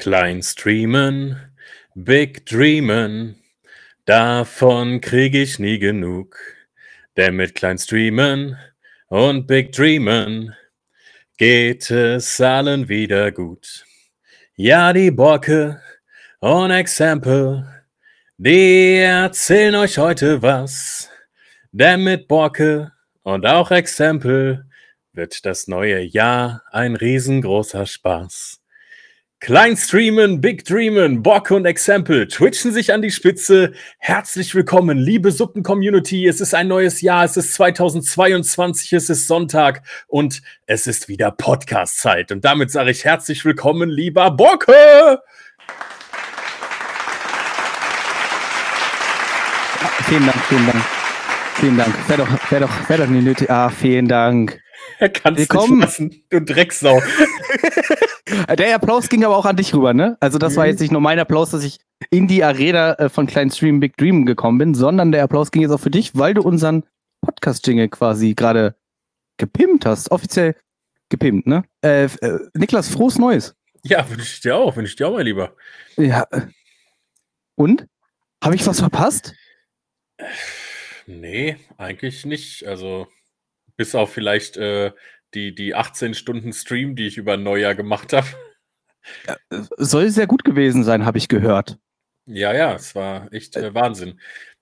Klein streamen, big dreamen, davon krieg ich nie genug. Denn mit klein streamen und big dreamen geht es allen wieder gut. Ja, die Borke und Exempel, die erzählen euch heute was. Denn mit Borke und auch Exempel wird das neue Jahr ein riesengroßer Spaß. Klein streamen, big dreamen, Bock und Exempel twitchen sich an die Spitze. Herzlich willkommen, liebe Suppen-Community. Es ist ein neues Jahr, es ist 2022, es ist Sonntag und es ist wieder Podcast-Zeit. Und damit sage ich herzlich willkommen, lieber Bocke! Vielen Dank, vielen Dank. Vielen Dank. Wäre doch, wär doch, wär doch nie nötig. Ah, vielen Dank. Er kann es nicht lassen, du Drecksau. Der Applaus ging aber auch an dich rüber, ne? Also das war Mhm. jetzt nicht nur mein Applaus, dass ich in die Arena äh, von Klein Stream Big Dream gekommen bin, sondern der Applaus ging jetzt auch für dich, weil du unseren Podcast-Jingle quasi gerade gepimpt hast. Offiziell gepimpt, ne? Äh, äh, Niklas, frohes Neues. Ja, wünsche ich dir auch, wünsche ich dir auch, mein Lieber. Ja. äh, Und? Habe ich was verpasst? Nee, eigentlich nicht. Also, bis auf vielleicht äh, die, die 18 Stunden Stream, die ich über Neujahr gemacht habe. Äh, Soll sehr gut gewesen sein, habe ich gehört. Ja, ja, es war echt äh, Wahnsinn.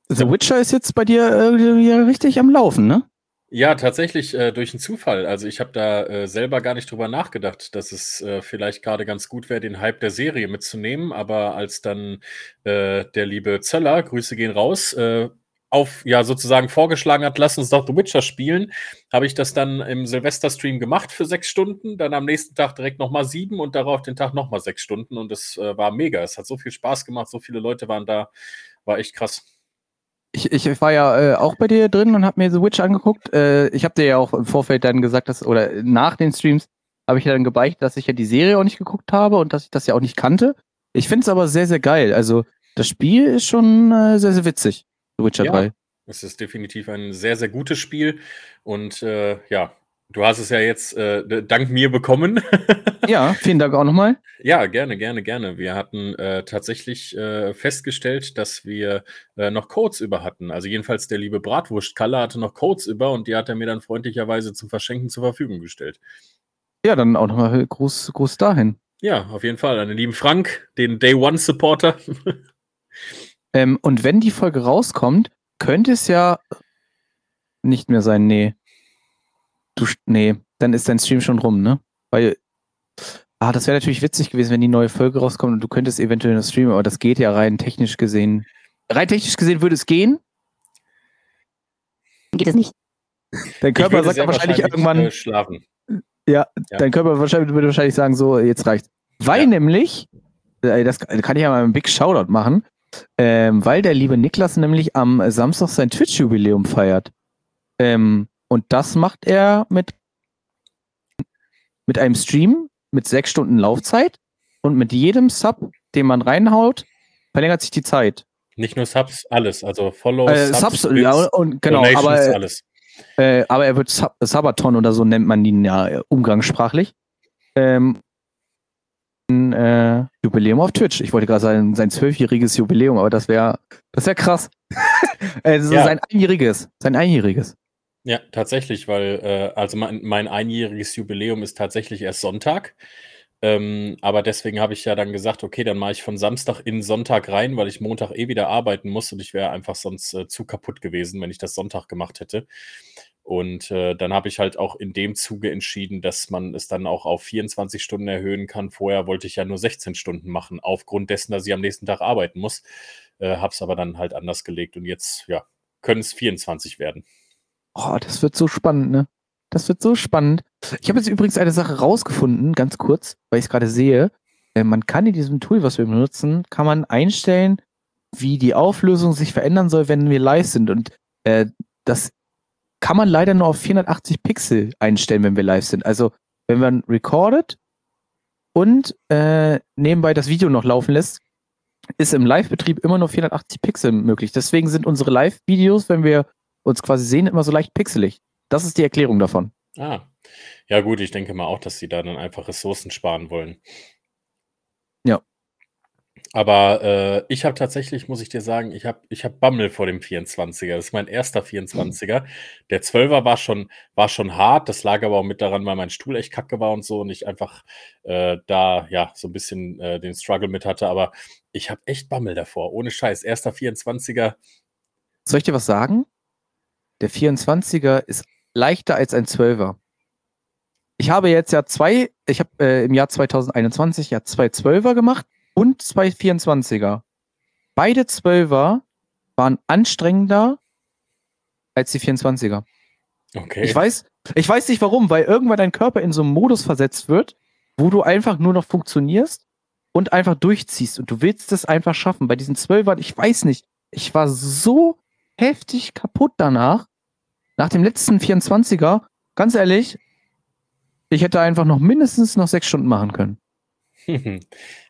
The Witcher ist jetzt bei dir äh, richtig am Laufen, ne? Ja, tatsächlich äh, durch einen Zufall. Also ich habe da äh, selber gar nicht drüber nachgedacht, dass es äh, vielleicht gerade ganz gut wäre, den Hype der Serie mitzunehmen. Aber als dann äh, der liebe Zöller, Grüße gehen raus, äh, auf ja sozusagen vorgeschlagen hat, lass uns doch The Witcher spielen, habe ich das dann im Silvester-Stream gemacht für sechs Stunden, dann am nächsten Tag direkt nochmal sieben und darauf den Tag nochmal sechs Stunden. Und es äh, war mega. Es hat so viel Spaß gemacht, so viele Leute waren da, war echt krass. Ich, ich war ja äh, auch bei dir drin und habe mir The Witch angeguckt. Äh, ich habe dir ja auch im Vorfeld dann gesagt, dass, oder nach den Streams habe ich ja dann gebeichtet, dass ich ja die Serie auch nicht geguckt habe und dass ich das ja auch nicht kannte. Ich finde es aber sehr, sehr geil. Also das Spiel ist schon äh, sehr, sehr witzig. The Witcher Ja. 3. Es ist definitiv ein sehr, sehr gutes Spiel. Und äh, ja, du hast es ja jetzt äh, dank mir bekommen. Ja, vielen Dank auch nochmal. ja, gerne, gerne, gerne. Wir hatten äh, tatsächlich äh, festgestellt, dass wir äh, noch Codes über hatten. Also jedenfalls der liebe Bratwurstkalle hatte noch Codes über und die hat er mir dann freundlicherweise zum Verschenken zur Verfügung gestellt. Ja, dann auch nochmal Gruß, Gruß dahin. Ja, auf jeden Fall. An den lieben Frank, den Day One Supporter. Ähm, und wenn die Folge rauskommt, könnte es ja nicht mehr sein, nee. Du, nee, dann ist dein Stream schon rum, ne? Weil, ah, das wäre natürlich witzig gewesen, wenn die neue Folge rauskommt und du könntest eventuell noch streamen, aber das geht ja rein technisch gesehen. Rein technisch gesehen würde es gehen. geht es nicht. Dein Körper sagt wahrscheinlich wahrscheinlich, irgendwann, Äh, schlafen. ja, ja. dein Körper wahrscheinlich, würde wahrscheinlich sagen, so, jetzt reicht's. Weil Ja. nämlich, äh, das kann ich ja mal einen Big Shoutout machen, ähm, weil der liebe Niklas nämlich am Samstag sein Twitch-Jubiläum feiert. Ähm, und das macht er mit, mit einem Stream mit sechs Stunden Laufzeit und mit jedem Sub, den man reinhaut, verlängert sich die Zeit. Nicht nur Subs, alles. Also Follows, Äh, Subs, Bits, ja, und genau, Donations, aber, alles. äh, aber er wird Sub Sabaton oder so nennt man ihn ja umgangssprachlich. Ähm, äh, Jubiläum auf Twitch. Ich wollte gerade sagen, sein zwölfjähriges Jubiläum, aber das wäre das wär krass. also Ja. sein einjähriges. Sein einjähriges. Ja, tatsächlich, weil äh, also mein, mein einjähriges Jubiläum ist tatsächlich erst Sonntag. Ähm, aber deswegen habe ich ja dann gesagt, okay, dann mache ich von Samstag in Sonntag rein, weil ich Montag eh wieder arbeiten muss und ich wäre einfach sonst äh, zu kaputt gewesen, wenn ich das Sonntag gemacht hätte. Und äh, dann habe ich halt auch in dem Zuge entschieden, dass man es dann auch auf 24 Stunden erhöhen kann. Vorher wollte ich ja nur 16 Stunden machen, aufgrund dessen, dass ich am nächsten Tag arbeiten muss. Äh, habe es aber dann halt anders gelegt und jetzt, ja, können es 24 werden. Oh, das wird so spannend, ne? Das wird so spannend. Ich habe jetzt übrigens eine Sache rausgefunden, ganz kurz, weil ich es gerade sehe. Äh, man kann in diesem Tool, was wir benutzen, kann man einstellen, wie die Auflösung sich verändern soll, wenn wir live sind. Und äh, das kann man leider nur auf 480 Pixel einstellen, wenn wir live sind. Also, wenn man recordet und äh, nebenbei das Video noch laufen lässt, ist im Live-Betrieb immer nur 480 Pixel möglich. Deswegen sind unsere Live-Videos, wenn wir uns quasi sehen, immer so leicht pixelig. Das ist die Erklärung davon. Ah, ja gut, ich denke mal auch, dass sie da dann einfach Ressourcen sparen wollen. Aber äh, ich habe tatsächlich, muss ich dir sagen, ich habe ich hab Bammel vor dem 24er. Das ist mein erster 24er. Der 12er war schon, war schon hart. Das lag aber auch mit daran, weil mein Stuhl echt kacke war und so und ich einfach äh, da ja so ein bisschen äh, den Struggle mit hatte. Aber ich habe echt Bammel davor. Ohne Scheiß. Erster 24er. Soll ich dir was sagen? Der 24er ist leichter als ein 12er. Ich habe jetzt ja zwei, ich habe äh, im Jahr 2021 ja zwei 12er gemacht und zwei 24er. Beide 12er waren anstrengender als die 24er. Okay. Ich weiß, ich weiß nicht warum, weil irgendwann dein Körper in so einen Modus versetzt wird, wo du einfach nur noch funktionierst und einfach durchziehst und du willst es einfach schaffen. Bei diesen 12ern, ich weiß nicht, ich war so heftig kaputt danach. Nach dem letzten 24er, ganz ehrlich, ich hätte einfach noch mindestens noch sechs Stunden machen können.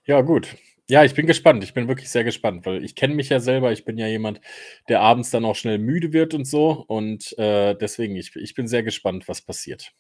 ja, gut. Ja, ich bin gespannt. Ich bin wirklich sehr gespannt, weil ich kenne mich ja selber. Ich bin ja jemand, der abends dann auch schnell müde wird und so. Und äh, deswegen, ich, ich bin sehr gespannt, was passiert.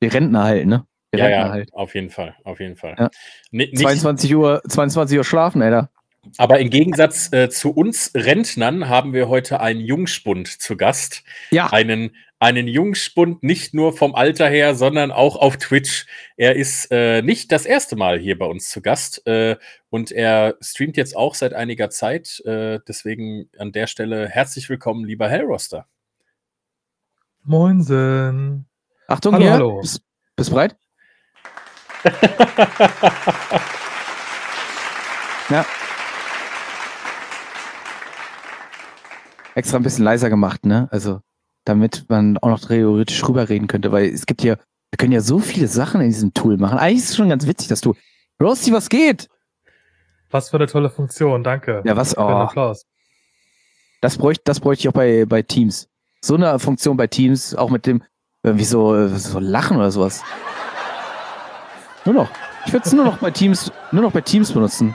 Die Rentner halt, ne? Die ja, ja, halt. auf jeden Fall, auf jeden Fall. Ja. Nicht, 22 Uhr, 22 Uhr schlafen, Alter. aber im Gegensatz äh, zu uns Rentnern haben wir heute einen Jungspund zu Gast. Ja, einen, einen Jungspund nicht nur vom Alter her, sondern auch auf Twitch. Er ist äh, nicht das erste Mal hier bei uns zu Gast äh, und er streamt jetzt auch seit einiger Zeit. Äh, deswegen an der Stelle herzlich willkommen, lieber Hellroster. Moinsen. Achtung Hallo, hier. hallo. Bist, bist bereit? Ja. Extra ein bisschen leiser gemacht, ne? Also, damit man auch noch theoretisch rüberreden könnte, weil es gibt ja, wir können ja so viele Sachen in diesem Tool machen. Eigentlich ist es schon ganz witzig, dass du. Rosti, was geht? Was für eine tolle Funktion, danke. Ja, was? Oh, Applaus. das bräuchte, das bräuchte ich auch bei, bei Teams. So eine Funktion bei Teams, auch mit dem, irgendwie so, so Lachen oder sowas. Nur noch. Ich würde es nur noch bei Teams, nur noch bei Teams benutzen.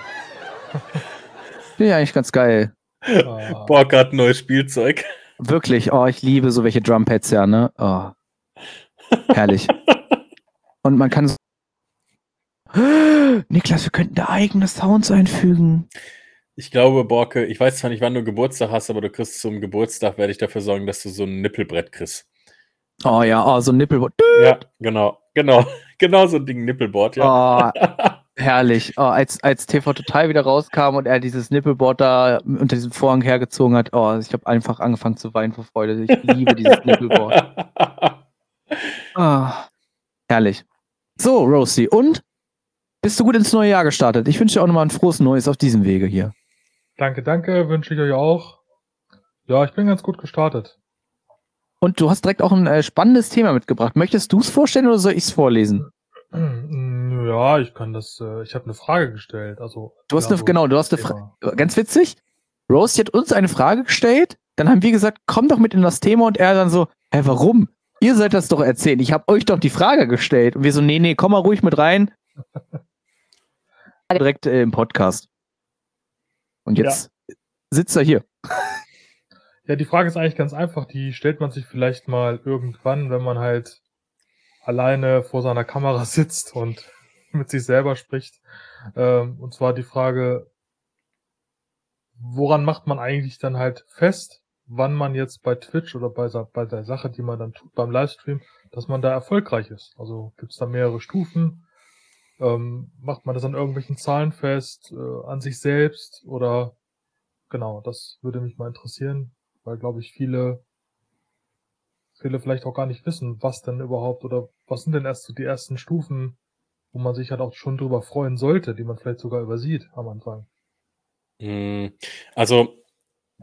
Finde ich eigentlich ganz geil. Ah, Boah, gerade ein neues Spielzeug. Wirklich, oh, ich liebe so welche Drumpads ja, ne? Oh. Herrlich. Und man kann so. Niklas, wir könnten da eigene Sounds einfügen. Ich glaube, Borke, ich weiß zwar nicht, wann du Geburtstag hast, aber du kriegst zum Geburtstag, werde ich dafür sorgen, dass du so ein Nippelbrett kriegst. Oh ja, oh, so ein Nippelboard. Ja, genau, genau, genau so ein Ding Nippelboard, ja. Oh, herrlich. Oh, als, als TV Total wieder rauskam und er dieses Nippelboard da unter diesem Vorhang hergezogen hat, oh, ich habe einfach angefangen zu weinen vor Freude. Ich liebe dieses Nippelboard. Ah, herrlich. So, Rosie, und? Bist du gut ins neue Jahr gestartet? Ich wünsche dir auch nochmal ein frohes Neues auf diesem Wege hier. danke, danke, wünsche ich euch auch. Ja, ich bin ganz gut gestartet. Und du hast direkt auch ein äh, spannendes Thema mitgebracht. Möchtest du es vorstellen oder soll ich es vorlesen? Ja, ich kann das, äh, ich habe eine Frage gestellt. Also, Du hast ja, eine, genau, du hast eine Frage. Thema. Ganz witzig. Rosie hat uns eine Frage gestellt. Dann haben wir gesagt, komm doch mit in das Thema. Und er dann so, hä, warum? Ihr sollt das doch erzählen. Ich habe euch doch die Frage gestellt. Und wir so, nee, nee, komm mal ruhig mit rein. Direkt äh, im Podcast. Und jetzt sitzt er hier. Ja, die Frage ist eigentlich ganz einfach. Die stellt man sich vielleicht mal irgendwann, wenn man halt alleine vor seiner Kamera sitzt und mit sich selber spricht. Ähm, und zwar die Frage, woran macht man eigentlich dann halt fest, wann man jetzt bei Twitch oder bei, bei der Sache, die man dann tut beim Livestream, dass man da erfolgreich ist? Also gibt es da mehrere Stufen? Ähm, macht man das an irgendwelchen Zahlen fest, äh, an sich selbst oder genau, das würde mich mal interessieren, weil glaube ich viele viele vielleicht auch gar nicht wissen, was denn überhaupt oder was sind denn erst so die ersten Stufen, wo man sich halt auch schon drüber freuen sollte, die man vielleicht sogar übersieht am Anfang. Mm, Also,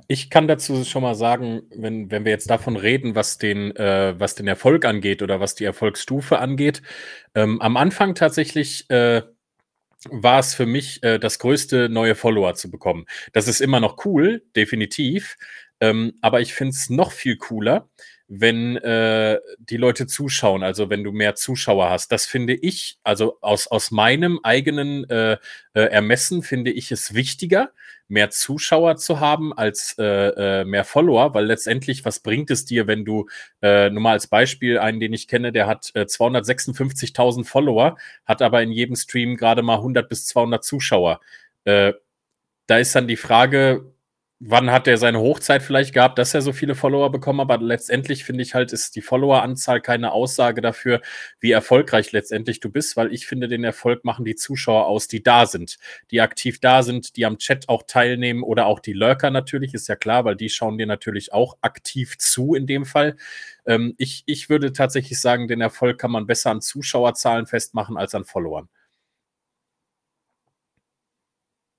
ich kann dazu schon mal sagen, wenn, wenn wir jetzt davon reden, was den, äh, was den Erfolg angeht oder was die Erfolgsstufe angeht, ähm, am Anfang tatsächlich äh, war es für mich äh, das größte, neue Follower zu bekommen. Das ist immer noch cool, definitiv. Ähm, aber ich finde es noch viel cooler, wenn äh, die Leute zuschauen, also wenn du mehr Zuschauer hast. Das finde ich, also aus, aus meinem eigenen äh, äh, Ermessen finde ich es wichtiger, mehr Zuschauer zu haben als äh, äh, mehr Follower, weil letztendlich, was bringt es dir, wenn du, äh, nur mal als Beispiel, einen, den ich kenne, der hat äh, 256.000 Follower, hat aber in jedem Stream gerade mal 100 bis 200 Zuschauer. Äh, da ist dann die Frage, wann hat er seine Hochzeit vielleicht gehabt, dass er so viele Follower bekommen, aber letztendlich finde ich halt, ist die Followeranzahl keine Aussage dafür, wie erfolgreich letztendlich du bist, weil ich finde, den Erfolg machen die Zuschauer aus, die da sind, die aktiv da sind, die am Chat auch teilnehmen oder auch die Lurker natürlich, ist ja klar, weil die schauen dir natürlich auch aktiv zu in dem Fall. Ähm, ich, ich würde tatsächlich sagen, den Erfolg kann man besser an Zuschauerzahlen festmachen als an Followern.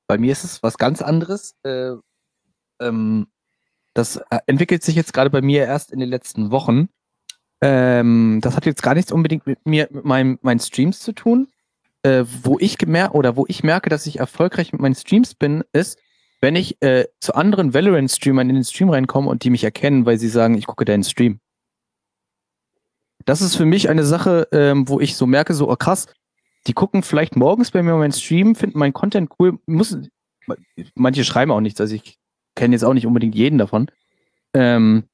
Bei mir ist es was ganz anderes. Äh, ähm, das äh, entwickelt sich jetzt gerade bei mir erst in den letzten Wochen. Ähm, das hat jetzt gar nichts unbedingt mit mir, mit meinem, meinen Streams zu tun. Äh, wo ich gemerkt oder wo ich merke, dass ich erfolgreich mit meinen Streams bin, ist, wenn ich äh, zu anderen Valorant-Streamern in den Stream reinkomme und die mich erkennen, weil sie sagen, ich gucke deinen Stream. Das ist für mich eine Sache, ähm, wo ich so merke, so, oh krass, die gucken vielleicht morgens bei mir meinen Stream, finden meinen Content cool, muss, manche schreiben auch nichts, also ich kenne jetzt auch nicht unbedingt jeden davon. Ähm,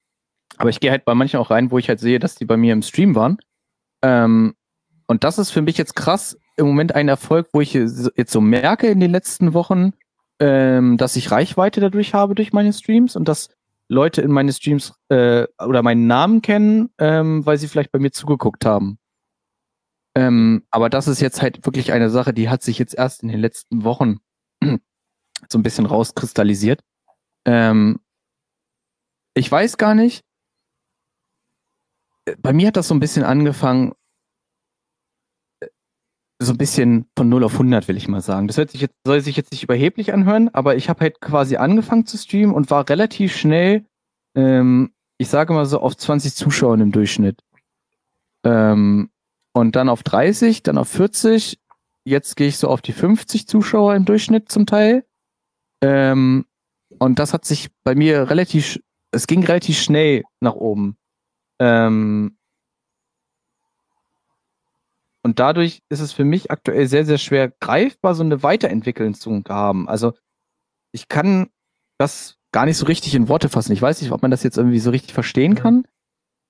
aber ich gehe halt bei manchen auch rein, wo ich halt sehe, dass die bei mir im Stream waren. Ähm, und das ist für mich jetzt krass im Moment ein Erfolg, wo ich jetzt so merke in den letzten Wochen, ähm, dass ich Reichweite dadurch habe durch meine Streams und dass Leute in meine Streams äh, oder meinen Namen kennen, ähm, weil sie vielleicht bei mir zugeguckt haben. Ähm, aber das ist jetzt halt wirklich eine Sache, die hat sich jetzt erst in den letzten Wochen so ein bisschen rauskristallisiert. Ähm, ich weiß gar nicht. Bei mir hat das so ein bisschen angefangen, so ein bisschen von 0 auf 100, will ich mal sagen. Das hört sich jetzt, soll sich jetzt nicht überheblich anhören, aber ich habe halt quasi angefangen zu streamen und war relativ schnell, ähm, ich sage mal so, auf 20 Zuschauer im Durchschnitt. Ähm, und dann auf 30, dann auf 40. Jetzt gehe ich so auf die 50 Zuschauer im Durchschnitt zum Teil. Ähm, und das hat sich bei mir relativ, es ging relativ schnell nach oben. Ähm, und dadurch ist es für mich aktuell sehr, sehr schwer greifbar, so eine Weiterentwicklung zu haben. Also ich kann das gar nicht so richtig in Worte fassen. Ich weiß nicht, ob man das jetzt irgendwie so richtig verstehen kann.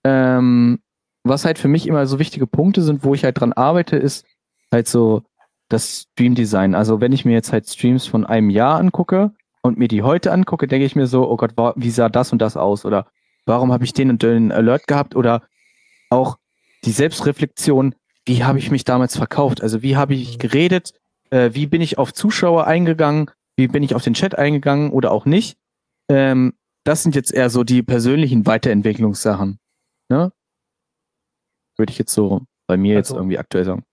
Ähm, was halt für mich immer so wichtige Punkte sind, wo ich halt dran arbeite, ist halt so das Stream Design. Also wenn ich mir jetzt halt Streams von einem Jahr angucke, und mir die heute angucke, denke ich mir so, oh Gott, wie sah das und das aus? Oder warum habe ich den und den Alert gehabt? Oder auch die Selbstreflexion, wie habe ich mich damals verkauft? Also wie habe ich geredet? Äh, wie bin ich auf Zuschauer eingegangen? Wie bin ich auf den Chat eingegangen oder auch nicht? Ähm, das sind jetzt eher so die persönlichen Weiterentwicklungssachen. Ne? Würde ich jetzt so bei mir also, jetzt irgendwie aktuell sagen.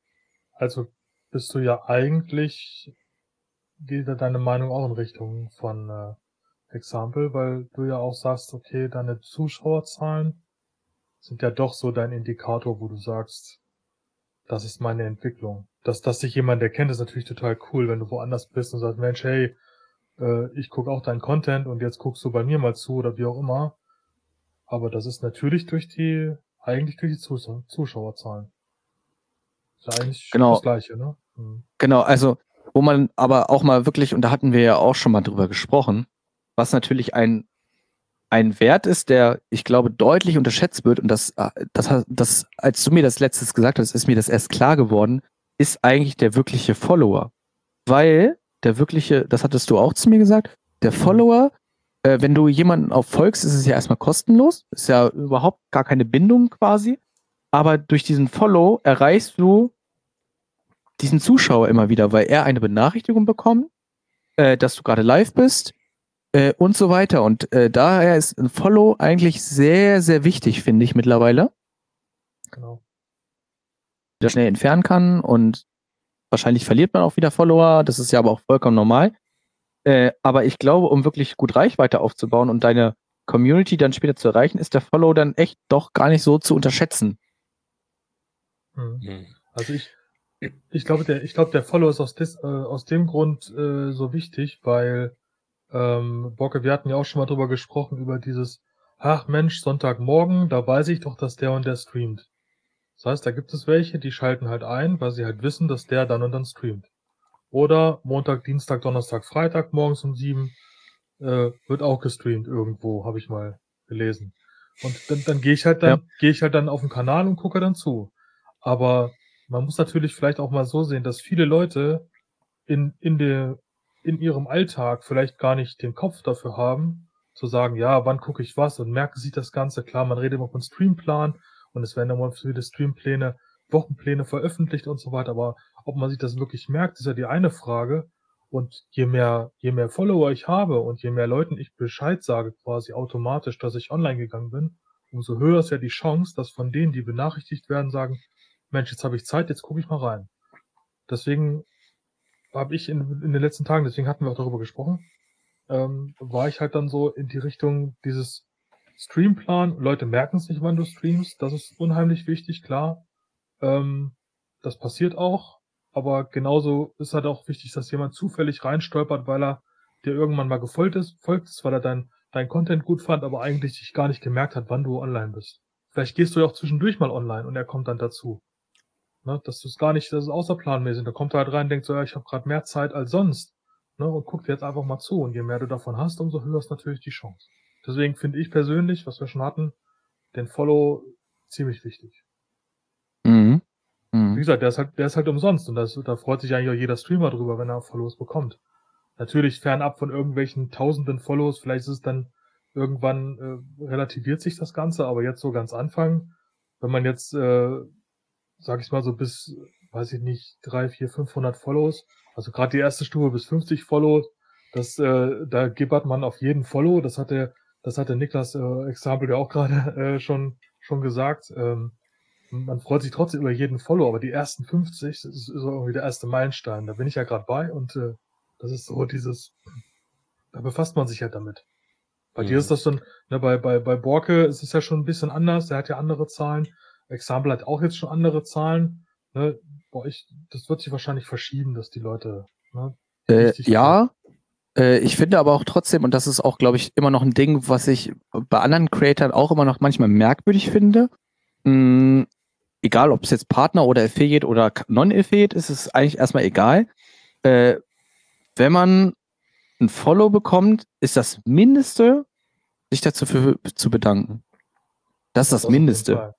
Also bist du ja eigentlich geht da deine Meinung auch in Richtung von äh, Example, weil du ja auch sagst, okay, deine Zuschauerzahlen sind ja doch so dein Indikator, wo du sagst, das ist meine Entwicklung. Dass, dass sich jemand erkennt, ist natürlich total cool, wenn du woanders bist und sagst, Mensch, hey, äh, ich gucke auch deinen Content und jetzt guckst du bei mir mal zu oder wie auch immer. Aber das ist natürlich durch die, eigentlich durch die Zus Zuschauerzahlen. Ist ja eigentlich genau. das Gleiche, ne? Hm. Genau, also wo man aber auch mal wirklich, und da hatten wir ja auch schon mal drüber gesprochen, was natürlich ein, ein Wert ist, der, ich glaube, deutlich unterschätzt wird, und das, äh, das, das, als du mir das letztes gesagt hast, ist mir das erst klar geworden, ist eigentlich der wirkliche Follower. Weil der wirkliche, das hattest du auch zu mir gesagt, der Follower, äh, wenn du jemanden auf folgst, ist es ja erstmal kostenlos, ist ja überhaupt gar keine Bindung quasi. Aber durch diesen Follow erreichst du diesen Zuschauer immer wieder, weil er eine Benachrichtigung bekommt, äh, dass du gerade live bist äh, und so weiter. Und äh, daher ist ein Follow eigentlich sehr, sehr wichtig, finde ich mittlerweile. Genau. Der schnell entfernen kann und wahrscheinlich verliert man auch wieder Follower. Das ist ja aber auch vollkommen normal. Äh, aber ich glaube, um wirklich gut Reichweite aufzubauen und deine Community dann später zu erreichen, ist der Follow dann echt doch gar nicht so zu unterschätzen. Hm. Also ich, ich glaube, der, ich glaube, der Follow ist aus, des, äh, aus dem Grund äh, so wichtig, weil ähm, Bocke, wir hatten ja auch schon mal drüber gesprochen, über dieses, ach Mensch, Sonntagmorgen, da weiß ich doch, dass der und der streamt. Das heißt, da gibt es welche, die schalten halt ein, weil sie halt wissen, dass der dann und dann streamt. Oder Montag, Dienstag, Donnerstag, Freitag morgens um sieben äh, wird auch gestreamt irgendwo, habe ich mal gelesen. Und dann, dann gehe ich halt dann, ja. gehe ich halt dann auf den Kanal und gucke dann zu. Aber man muss natürlich vielleicht auch mal so sehen, dass viele Leute in, in der, in ihrem Alltag vielleicht gar nicht den Kopf dafür haben, zu sagen, ja, wann gucke ich was und merken sich das Ganze. Klar, man redet immer von Streamplan und es werden immer viele Streampläne, Wochenpläne veröffentlicht und so weiter, aber ob man sich das wirklich merkt, ist ja die eine Frage. Und je mehr, je mehr Follower ich habe und je mehr Leuten ich Bescheid sage, quasi automatisch, dass ich online gegangen bin, umso höher ist ja die Chance, dass von denen, die benachrichtigt werden, sagen, Mensch, jetzt habe ich Zeit, jetzt gucke ich mal rein. Deswegen habe ich in, in den letzten Tagen, deswegen hatten wir auch darüber gesprochen, ähm, war ich halt dann so in die Richtung dieses Streamplan. Leute merken es nicht, wann du streamst. Das ist unheimlich wichtig, klar. Ähm, das passiert auch. Aber genauso ist halt auch wichtig, dass jemand zufällig reinstolpert, weil er dir irgendwann mal gefolgt ist, folgt ist, weil er dein, dein Content gut fand, aber eigentlich sich gar nicht gemerkt hat, wann du online bist. Vielleicht gehst du ja auch zwischendurch mal online und er kommt dann dazu. Ne, dass du es gar nicht, das ist außerplanmäßig. Da kommt er halt rein und denkt so, ja, ich habe gerade mehr Zeit als sonst. Ne, und guckt jetzt einfach mal zu. Und je mehr du davon hast, umso höher ist natürlich die Chance. Deswegen finde ich persönlich, was wir schon hatten, den Follow ziemlich wichtig. Mhm. Wie Mhm. gesagt, der ist halt, der ist halt umsonst und das, da freut sich eigentlich auch jeder Streamer drüber, wenn er Follows bekommt. Natürlich fernab von irgendwelchen tausenden Follows, vielleicht ist es dann irgendwann äh, relativiert sich das Ganze, aber jetzt so ganz Anfang, wenn man jetzt, äh, sag ich mal so bis, weiß ich nicht, drei, vier, 500 Follows, also gerade die erste Stufe bis 50 Follows, das, äh, da gibbert man auf jeden Follow, das hat der, das hat der Niklas äh, Example ja auch gerade äh, schon, schon gesagt. Ähm, man freut sich trotzdem über jeden Follow, aber die ersten 50 das ist so irgendwie der erste Meilenstein. Da bin ich ja gerade bei und äh, das ist so dieses, da befasst man sich halt damit. Bei Mhm. dir ist das schon, ne, bei, bei, bei Borke ist es ja schon ein bisschen anders, der hat ja andere Zahlen. Example hat auch jetzt schon andere Zahlen. Ne? Bei euch, das wird sich wahrscheinlich verschieben, dass die Leute, ne? Äh, ja, äh, ich finde aber auch trotzdem, und das ist auch, glaube ich, immer noch ein Ding, was ich bei anderen Creatoren auch immer noch manchmal merkwürdig finde. Mm, egal, ob es jetzt Partner oder Affiliate oder Non-Affiliate ist, ist eigentlich erstmal egal. Äh, wenn man ein Follow bekommt, ist das Mindeste, sich dazu für, zu bedanken. Das ist das jeden Mindeste.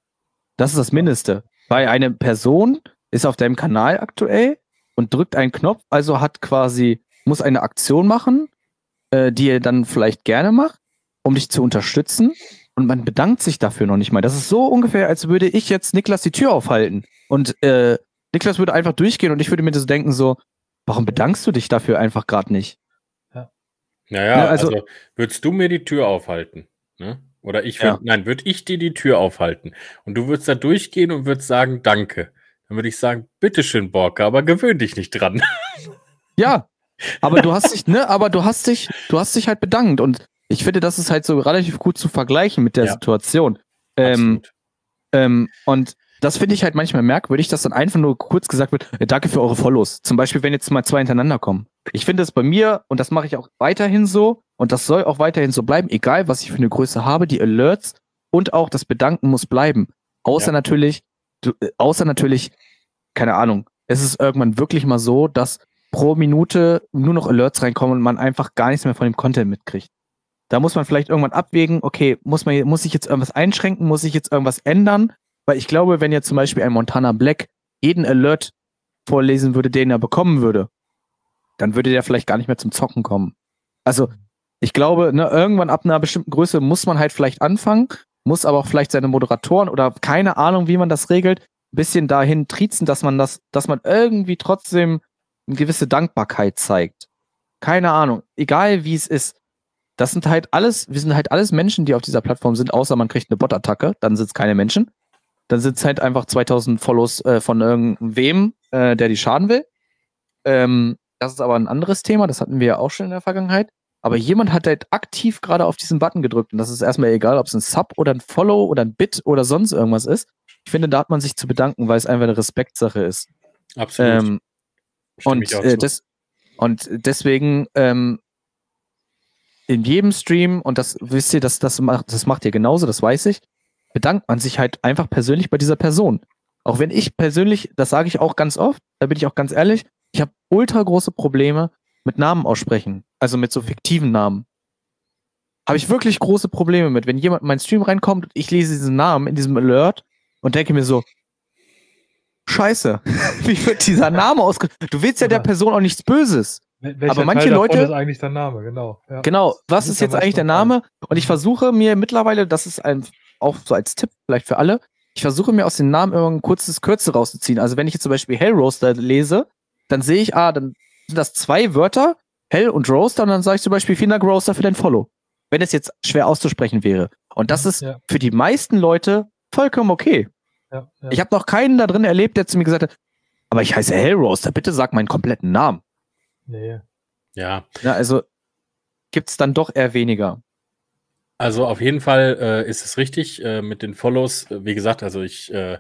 Das ist das Mindeste. Weil eine Person ist auf deinem Kanal aktuell und drückt einen Knopf, also hat quasi, muss eine Aktion machen, äh, die er dann vielleicht gerne macht, um dich zu unterstützen. Und man bedankt sich dafür noch nicht mal. Das ist so ungefähr, als würde ich jetzt Niklas die Tür aufhalten. Und äh, Niklas würde einfach durchgehen und ich würde mir das denken so, warum bedankst du dich dafür einfach gerade nicht? Naja, Ja, also, also- würdest du mir die Tür aufhalten? Ne? Oder ich Ja. würd, nein, würde ich dir die Tür aufhalten und du würdest da durchgehen und würdest sagen, danke. Dann würde ich sagen, bitteschön, Borke, aber gewöhn dich nicht dran. Ja, aber du hast dich, ne, aber du hast dich, du hast dich halt bedankt und ich finde, das ist halt so relativ gut zu vergleichen mit der Ja. Situation. Ähm, ähm, und das finde ich halt manchmal merkwürdig, dass dann einfach nur kurz gesagt wird, äh, danke für eure Follows. Zum Beispiel, wenn jetzt mal zwei hintereinander kommen. Ich finde es bei mir, und das mache ich auch weiterhin so, und das soll auch weiterhin so bleiben, egal was ich für eine Größe habe, die Alerts und auch das Bedanken muss bleiben. Außer Ja. natürlich, du, äh, außer natürlich, keine Ahnung, es ist irgendwann wirklich mal so, dass pro Minute nur noch Alerts reinkommen und man einfach gar nichts mehr von dem Content mitkriegt. Da muss man vielleicht irgendwann abwägen, okay, muss man, muss ich jetzt irgendwas einschränken, muss ich jetzt irgendwas ändern? Weil ich glaube, wenn jetzt zum Beispiel ein Montana Black jeden Alert vorlesen würde, den er bekommen würde, dann würde der vielleicht gar nicht mehr zum Zocken kommen. Also, ich glaube, ne, irgendwann ab einer bestimmten Größe muss man halt vielleicht anfangen, muss aber auch vielleicht seine Moderatoren oder keine Ahnung, wie man das regelt, ein bisschen dahin triezen, dass man das, dass man irgendwie trotzdem eine gewisse Dankbarkeit zeigt. Keine Ahnung. Egal wie es ist. Das sind halt alles, wir sind halt alles Menschen, die auf dieser Plattform sind, außer man kriegt eine Bot-Attacke, dann sind es keine Menschen. Dann sind es halt einfach 2000 Follows äh, von irgendwem, äh, der die schaden will. Ähm, das ist aber ein anderes Thema, das hatten wir ja auch schon in der Vergangenheit. Aber jemand hat halt aktiv gerade auf diesen Button gedrückt und das ist erstmal egal, ob es ein Sub oder ein Follow oder ein Bit oder sonst irgendwas ist. Ich finde, da hat man sich zu bedanken, weil es einfach eine Respektsache ist. Absolut. Ähm, und, äh, des, und deswegen ähm, in jedem Stream, und das wisst ihr, das, das, macht, das macht ihr genauso, das weiß ich, bedankt man sich halt einfach persönlich bei dieser Person. Auch wenn ich persönlich, das sage ich auch ganz oft, da bin ich auch ganz ehrlich, ich habe ultra große Probleme mit Namen aussprechen, also mit so fiktiven Namen. Habe ich wirklich große Probleme mit, wenn jemand in meinen Stream reinkommt und ich lese diesen Namen in diesem Alert und denke mir so, Scheiße, wie wird dieser Name ausge... Du willst ja der Person auch nichts Böses. Wel- welcher Aber manche Leute- ist eigentlich der Name, genau. Ja. Genau, was ist jetzt eigentlich der Name? Und ich versuche mir mittlerweile, das ist ein, auch so als Tipp vielleicht für alle, ich versuche mir aus den Namen immer ein kurzes Kürzel rauszuziehen. Also wenn ich jetzt zum Beispiel Hellroaster lese, dann sehe ich, ah, dann sind das zwei Wörter, Hell und Roaster, und dann sage ich zum Beispiel vielen Dank Roaster für dein Follow. Wenn es jetzt schwer auszusprechen wäre. Und das ist Ja, für die meisten Leute vollkommen okay. ja, ja. Ich habe noch keinen da drin erlebt, der zu mir gesagt hat, aber ich heiße Hellroaster, bitte sag meinen kompletten Namen. nee. Ja, Ja, also gibt's dann doch eher weniger. Also auf jeden Fall äh, ist es richtig äh, mit den Follows. Äh, Wie gesagt, also ich äh,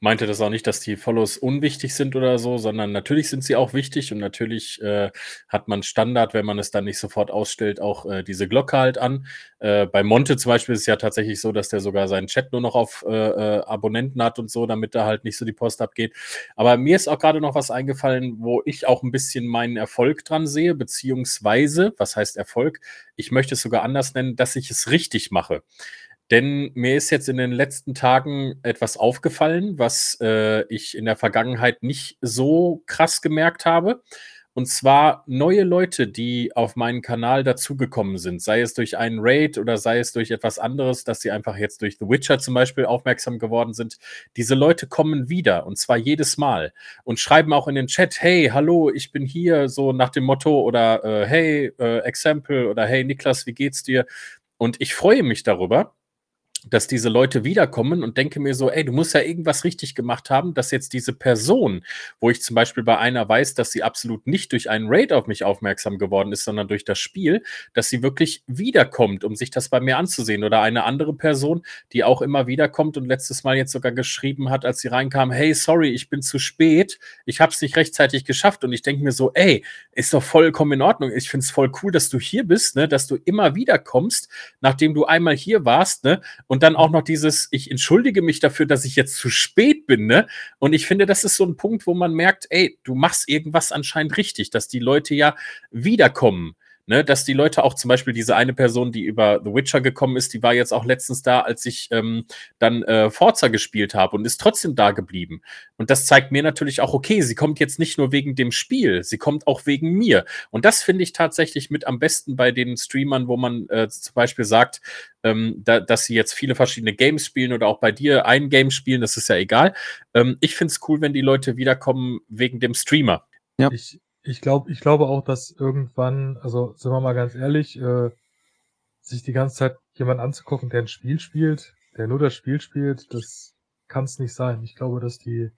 meinte das auch nicht, dass die Follows unwichtig sind oder so, sondern natürlich sind sie auch wichtig und natürlich äh, hat man Standard, wenn man es dann nicht sofort ausstellt, auch äh, diese Glocke halt an. Bei Monte zum Beispiel ist es ja tatsächlich so, dass der sogar seinen Chat nur noch auf Abonnenten hat und so, damit da halt nicht so die Post abgeht. Aber mir ist auch gerade noch was eingefallen, wo ich auch ein bisschen meinen Erfolg dran sehe, beziehungsweise, was heißt Erfolg? Ich möchte es sogar anders nennen, dass ich es richtig mache. Denn mir ist jetzt in den letzten Tagen etwas aufgefallen, was äh, ich in der Vergangenheit nicht so krass gemerkt habe. Und zwar neue Leute, die auf meinen Kanal dazugekommen sind, sei es durch einen Raid oder sei es durch etwas anderes, dass sie einfach jetzt durch The Witcher zum Beispiel aufmerksam geworden sind. Diese Leute kommen wieder und zwar jedes Mal und schreiben auch in den Chat, hey, hallo, ich bin hier, so nach dem Motto oder äh, hey, äh, Example oder hey, Niklas, wie geht's dir? Und ich freue mich darüber, dass diese Leute wiederkommen und denke mir so, ey, du musst ja irgendwas richtig gemacht haben, dass jetzt diese Person, wo ich zum Beispiel bei einer weiß, dass sie absolut nicht durch einen Raid auf mich aufmerksam geworden ist, sondern durch das Spiel, dass sie wirklich wiederkommt, um sich das bei mir anzusehen. Oder eine andere Person, die auch immer wiederkommt und letztes Mal jetzt sogar geschrieben hat, als sie reinkam, hey, sorry, ich bin zu spät, ich habe es nicht rechtzeitig geschafft. Und ich denke mir so, ey, ist doch vollkommen in Ordnung. Ich finde es voll cool, dass du hier bist, ne, dass du immer wiederkommst, nachdem du einmal hier warst, ne? Und dann auch noch dieses, ich entschuldige mich dafür, dass ich jetzt zu spät bin, ne? Und ich finde, das ist so ein Punkt, wo man merkt, ey, du machst irgendwas anscheinend richtig, dass die Leute ja wiederkommen. Ne, dass die Leute auch zum Beispiel diese eine Person, die über The Witcher gekommen ist, die war jetzt auch letztens da, als ich ähm, dann äh, Forza gespielt habe und ist trotzdem da geblieben. Und das zeigt mir natürlich auch, okay, sie kommt jetzt nicht nur wegen dem Spiel, sie kommt auch wegen mir. Und das finde ich tatsächlich mit am besten bei den Streamern, wo man äh, zum Beispiel sagt, ähm, da, dass sie jetzt viele verschiedene Games spielen oder auch bei dir ein Game spielen, das ist ja egal. Ähm, ich finde es cool, wenn die Leute wiederkommen wegen dem Streamer. Ja. Ich, ich glaube, ich glaube auch, dass irgendwann, also sind wir mal ganz ehrlich, äh, sich die ganze Zeit jemand anzugucken, der ein Spiel spielt, der nur das Spiel spielt, das kann es nicht sein. Ich glaube, dass die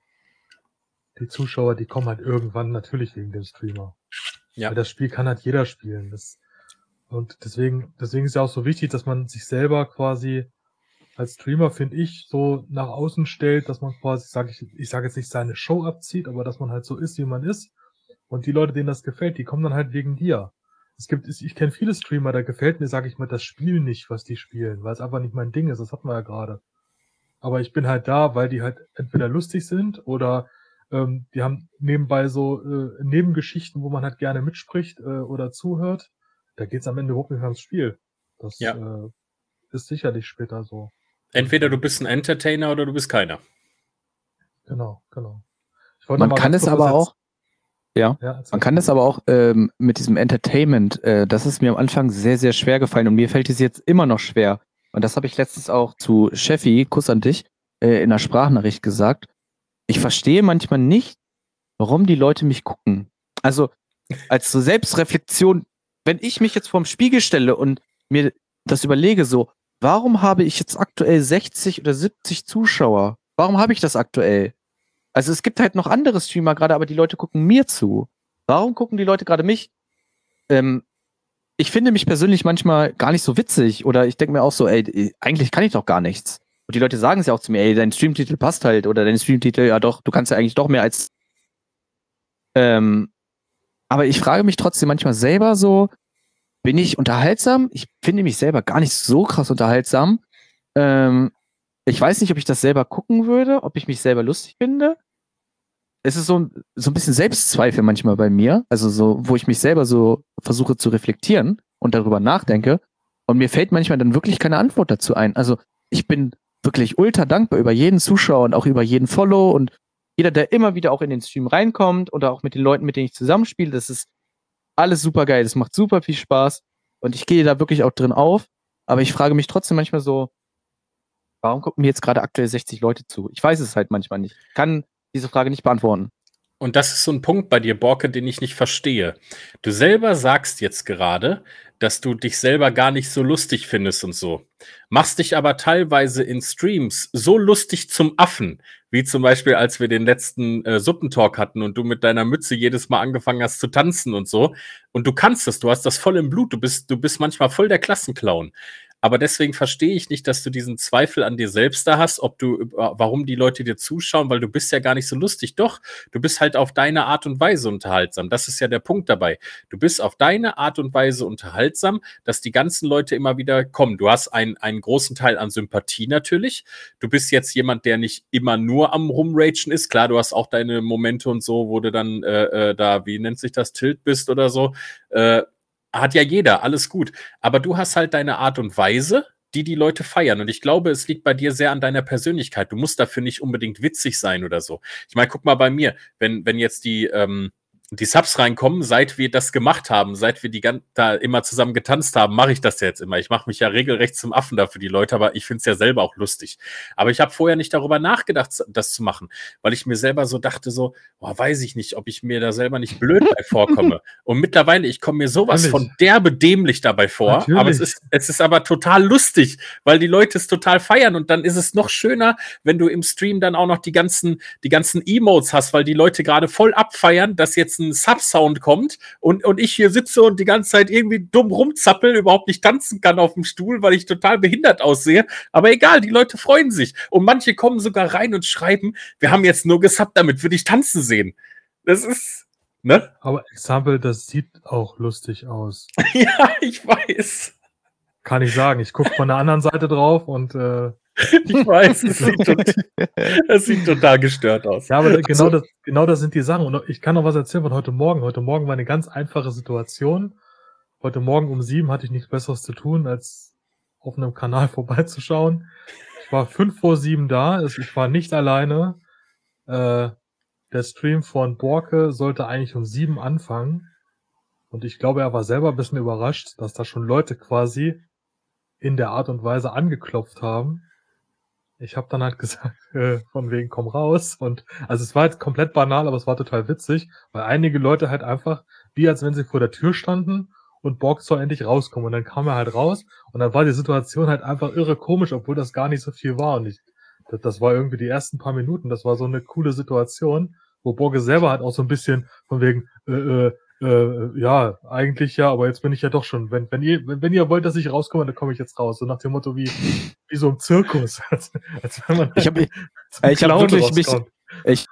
die Zuschauer, die kommen halt irgendwann natürlich wegen dem Streamer. Ja. Weil das Spiel kann halt jeder spielen. Das, und deswegen, deswegen ist ja auch so wichtig, dass man sich selber quasi als Streamer, finde ich, so nach außen stellt, dass man quasi, sag ich, ich sage jetzt nicht seine Show abzieht, aber dass man halt so ist, wie man ist. Und die Leute, denen das gefällt, die kommen dann halt wegen dir. Es gibt, ich kenne viele Streamer, da gefällt mir, sage ich mal, das Spiel nicht, was die spielen, weil es einfach nicht mein Ding ist. Das hatten wir ja gerade. Aber ich bin halt da, weil die halt entweder lustig sind oder ähm, die haben nebenbei so äh, Nebengeschichten, wo man halt gerne mitspricht äh, oder zuhört. Da geht's am Ende überhaupt nicht ums Spiel. Das Ja. äh, ist sicherlich später so. Entweder du bist ein Entertainer oder du bist keiner. Genau, genau. Man kann es aber auch, Ja, erzähl. man kann es aber auch ähm, mit diesem Entertainment, äh, das ist mir am Anfang sehr, sehr schwer gefallen und mir fällt es jetzt immer noch schwer. Und das habe ich letztens auch zu Sheffi, Kuss an dich, äh, in der Sprachnachricht gesagt. Ich verstehe manchmal nicht, warum die Leute mich gucken. Also als so Selbstreflexion, wenn ich mich jetzt vorm Spiegel stelle und mir das überlege, so, warum habe ich jetzt aktuell 60 oder 70 Zuschauer? Warum habe ich das aktuell? Also es gibt halt noch andere Streamer gerade, aber die Leute gucken mir zu. Warum gucken die Leute gerade mich? Ähm, ich finde mich persönlich manchmal gar nicht so witzig oder ich denke mir auch so, ey, eigentlich kann ich doch gar nichts. Und die Leute sagen es ja auch zu mir, ey, dein Streamtitel passt halt oder dein Streamtitel, ja doch, du kannst ja eigentlich doch mehr als. Ähm, aber ich frage mich trotzdem manchmal selber so, bin ich unterhaltsam? Ich finde mich selber gar nicht so krass unterhaltsam. Ähm, ich weiß nicht, ob ich das selber gucken würde, ob ich mich selber lustig finde. Es ist so, ein- so ein bisschen Selbstzweifel manchmal bei mir, also so, wo ich mich selber so versuche zu reflektieren und darüber nachdenke. Und mir fällt manchmal dann wirklich keine Antwort dazu ein. Also ich bin wirklich ultra dankbar über jeden Zuschauer und auch über jeden Follow und jeder, der immer wieder auch in den Stream reinkommt oder auch mit den Leuten, mit denen ich zusammenspiele. Das ist alles super geil, das macht super viel Spaß und ich gehe da wirklich auch drin auf, aber ich frage mich trotzdem manchmal so, warum gucken mir jetzt gerade aktuell 60 Leute zu? Ich weiß es halt manchmal nicht. Ich kann diese Frage nicht beantworten. Und das ist so ein Punkt bei dir, Borke, den ich nicht verstehe. Du selber sagst jetzt gerade, dass du dich selber gar nicht so lustig findest und so. Machst dich aber teilweise in Streams so lustig zum Affen, wie zum Beispiel, als wir den letzten äh, Suppentalk hatten und du mit deiner Mütze jedes Mal angefangen hast zu tanzen und so. Und du kannst es, du hast das voll im Blut, du bist, du bist manchmal voll der Klassenclown. Aber deswegen verstehe ich nicht, dass du diesen Zweifel an dir selbst da hast, ob du, warum die Leute dir zuschauen, weil du bist ja gar nicht so lustig. Doch, du bist halt auf deine Art und Weise unterhaltsam. Das ist ja der Punkt dabei. Du bist auf deine Art und Weise unterhaltsam, dass die ganzen Leute immer wieder kommen. Du hast einen, einen großen Teil an Sympathie natürlich. Du bist jetzt jemand, der nicht immer nur am Rumragen ist. Klar, du hast auch deine Momente und so, wo du dann äh, äh, da, wie nennt sich das, Tilt bist oder so. Äh, hat ja jeder, alles gut. Aber du hast halt deine Art und Weise, die die Leute feiern. Und ich glaube, es liegt bei dir sehr an deiner Persönlichkeit. Du musst dafür nicht unbedingt witzig sein oder so. Ich meine, guck mal bei mir, wenn, wenn jetzt die, ähm, die Subs reinkommen, seit wir das gemacht haben, seit wir die da immer zusammen getanzt haben, mache ich das ja jetzt immer. Ich mache mich ja regelrecht zum Affen da für die Leute, aber ich finde es ja selber auch lustig. Aber ich habe vorher nicht darüber nachgedacht, das zu machen, weil ich mir selber so dachte, so, boah, weiß ich nicht, ob ich mir da selber nicht blöd bei vorkomme. Und mittlerweile, ich komme mir sowas Natürlich. von derbe dämlich dabei vor, Natürlich. aber es ist, es ist aber total lustig, weil die Leute es total feiern und dann ist es noch schöner, wenn du im Stream dann auch noch die ganzen, die ganzen Emotes hast, weil die Leute gerade voll abfeiern, dass jetzt ein Subsound kommt und, und ich hier sitze und die ganze Zeit irgendwie dumm rumzappel, überhaupt nicht tanzen kann auf dem Stuhl, weil ich total behindert aussehe. Aber egal, die Leute freuen sich. Und manche kommen sogar rein und schreiben, wir haben jetzt nur gesubbt, damit wir dich tanzen sehen. Das ist, ne? Aber Example, das sieht auch lustig aus. ja, ich weiß. Kann ich sagen. Ich gucke von der anderen Seite drauf und äh, ich weiß, es sieht, total, es sieht total gestört aus. Ja, aber genau, das, genau das sind die Sachen. Und ich kann noch was erzählen von heute Morgen. Heute Morgen war eine ganz einfache Situation. Heute Morgen um sieben hatte ich nichts Besseres zu tun, als auf einem Kanal vorbeizuschauen. Ich war fünf vor sieben da. Ich war nicht alleine. Äh, der Stream von Borke sollte eigentlich um sieben anfangen. Und ich glaube, er war selber ein bisschen überrascht, dass da schon Leute quasi in der Art und Weise angeklopft haben ich habe dann halt gesagt, äh, von wegen komm raus. Und also es war halt komplett banal, aber es war total witzig, weil einige Leute halt einfach, wie als wenn sie vor der Tür standen und Borg soll endlich rauskommen. Und dann kam er halt raus und dann war die Situation halt einfach irre komisch, obwohl das gar nicht so viel war. Und ich, das, das war irgendwie die ersten paar Minuten, das war so eine coole Situation, wo Borge selber halt auch so ein bisschen von wegen, äh, äh, äh, ja, eigentlich ja, aber jetzt bin ich ja doch schon. Wenn, wenn, ihr, wenn, wenn ihr wollt, dass ich rauskomme, dann komme ich jetzt raus. So nach dem Motto wie, wie so im Zirkus. als, als wenn man ich habe ich hab wirklich mich, ich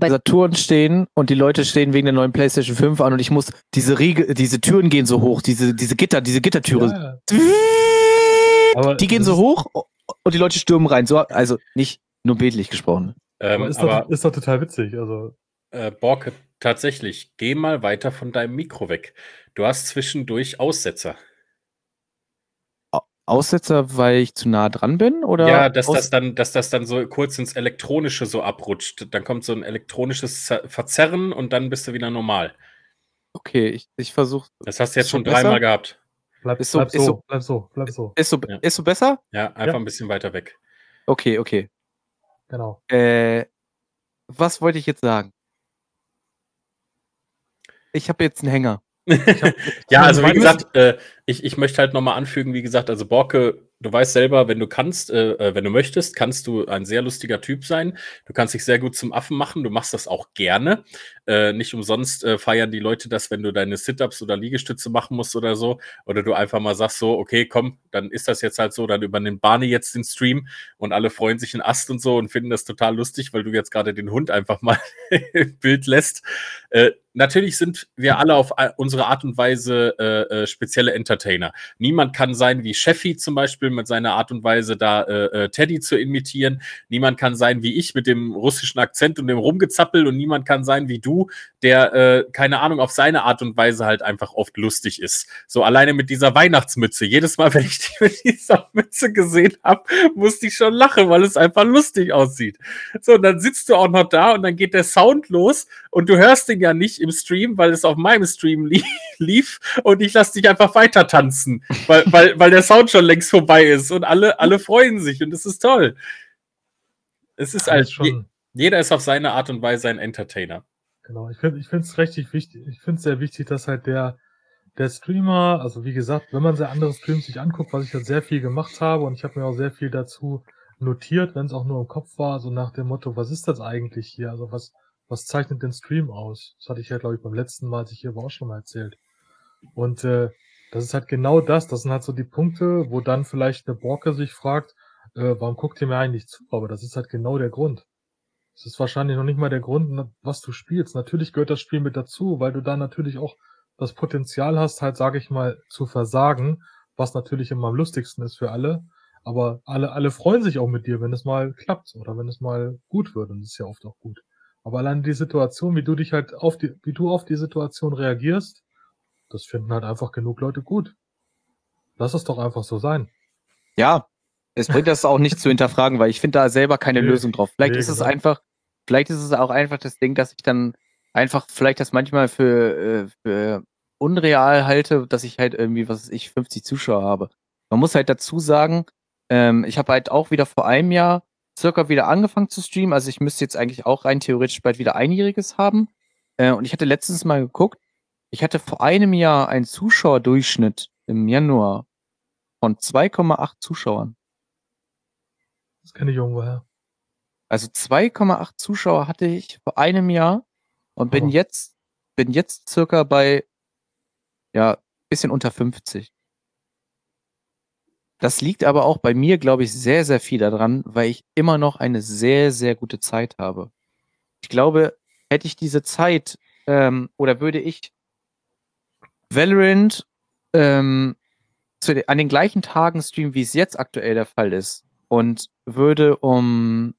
bei Saturn stehen und die Leute stehen wegen der neuen PlayStation 5 an und ich muss diese Riege, diese Türen gehen so hoch, diese, diese Gitter, diese Gittertüre. Ja. die gehen so hoch und die Leute stürmen rein. So, also nicht nur bildlich gesprochen. Ähm, aber ist, aber, doch, ist doch total witzig. Also. Äh, Borke Tatsächlich, geh mal weiter von deinem Mikro weg. Du hast zwischendurch Aussetzer. Aussetzer, weil ich zu nah dran bin? Oder ja, dass das, dann, dass das dann so kurz ins Elektronische so abrutscht. Dann kommt so ein elektronisches Verzerren und dann bist du wieder normal. Okay, ich, ich versuche. Das hast du jetzt schon so dreimal gehabt. Bleib, ist so, bleib, ist so, bleib so, bleib so. Ist so, ja. ist so besser? Ja, einfach ja. ein bisschen weiter weg. Okay, okay. Genau. Äh, was wollte ich jetzt sagen? Ich habe jetzt einen Hänger. ja, also wie gesagt, äh, ich, ich möchte halt nochmal anfügen, wie gesagt, also Borke du weißt selber, wenn du kannst, äh, äh, wenn du möchtest, kannst du ein sehr lustiger Typ sein. Du kannst dich sehr gut zum Affen machen. Du machst das auch gerne. Äh, nicht umsonst äh, feiern die Leute das, wenn du deine Sit-Ups oder Liegestütze machen musst oder so. Oder du einfach mal sagst so, okay, komm, dann ist das jetzt halt so. Dann übernimmt Barney jetzt den Stream und alle freuen sich in Ast und so und finden das total lustig, weil du jetzt gerade den Hund einfach mal im Bild lässt. Natürlich sind wir alle auf unsere Art und Weise äh, äh, spezielle Entertainer. Niemand kann sein wie Sheffy zum Beispiel mit seiner Art und Weise, da äh, äh, Teddy zu imitieren. Niemand kann sein wie ich mit dem russischen Akzent und dem Rumgezappel und niemand kann sein wie du, der, äh, keine Ahnung, auf seine Art und Weise halt einfach oft lustig ist. So alleine mit dieser Weihnachtsmütze. Jedes Mal, wenn ich die mit dieser Mütze gesehen habe, musste ich schon lachen, weil es einfach lustig aussieht. So, und dann sitzt du auch noch da und dann geht der Sound los und du hörst den ja nicht im Stream, weil es auf meinem Stream li lief und ich lasse dich einfach weiter tanzen, weil, weil, weil der Sound schon längst vorbei ist und alle, alle freuen sich und es ist toll. Es ist halt schon. Jeder ist auf seine Art und Weise ein Entertainer. Genau, ich finde ich es richtig wichtig, ich finde es sehr wichtig, dass halt der, der Streamer, also wie gesagt, wenn man sehr andere Streams sich anguckt, was ich halt sehr viel gemacht habe und ich habe mir auch sehr viel dazu notiert, wenn es auch nur im Kopf war, so nach dem Motto, was ist das eigentlich hier? Also was, was zeichnet den Stream aus? Das hatte ich ja, glaube ich, beim letzten Mal, als ich hier war, auch schon mal erzählt. Und äh, das ist halt genau das, das sind halt so die Punkte, wo dann vielleicht eine Borke sich fragt, äh, warum guckt ihr mir eigentlich zu? Aber das ist halt genau der Grund. Das ist wahrscheinlich noch nicht mal der Grund, was du spielst. Natürlich gehört das Spiel mit dazu, weil du da natürlich auch das Potenzial hast, halt, sage ich mal, zu versagen, was natürlich immer am lustigsten ist für alle. Aber alle, alle freuen sich auch mit dir, wenn es mal klappt oder wenn es mal gut wird. Und das ist ja oft auch gut. Aber allein die Situation, wie du dich halt auf die, wie du auf die Situation reagierst, das finden halt einfach genug Leute gut. Lass es doch einfach so sein. Ja, es bringt das auch nicht zu hinterfragen, weil ich finde da selber keine nee, Lösung drauf. Vielleicht nee, ist es genau. einfach, vielleicht ist es auch einfach das Ding, dass ich dann einfach vielleicht das manchmal für, äh, für unreal halte, dass ich halt irgendwie, was weiß ich, 50 Zuschauer habe. Man muss halt dazu sagen, ähm, ich habe halt auch wieder vor einem Jahr circa wieder angefangen zu streamen. Also ich müsste jetzt eigentlich auch rein theoretisch bald wieder einjähriges haben. Äh, und ich hatte letztens mal geguckt, ich hatte vor einem Jahr einen Zuschauerdurchschnitt im Januar von 2,8 Zuschauern. Das kenne ich irgendwoher. Also 2,8 Zuschauer hatte ich vor einem Jahr und bin oh. jetzt bin jetzt circa bei ja bisschen unter 50. Das liegt aber auch bei mir, glaube ich, sehr, sehr viel daran, weil ich immer noch eine sehr, sehr gute Zeit habe. Ich glaube, hätte ich diese Zeit ähm, oder würde ich Valorant ähm, zu, an den gleichen Tagen streamen, wie es jetzt aktuell der Fall ist und würde um,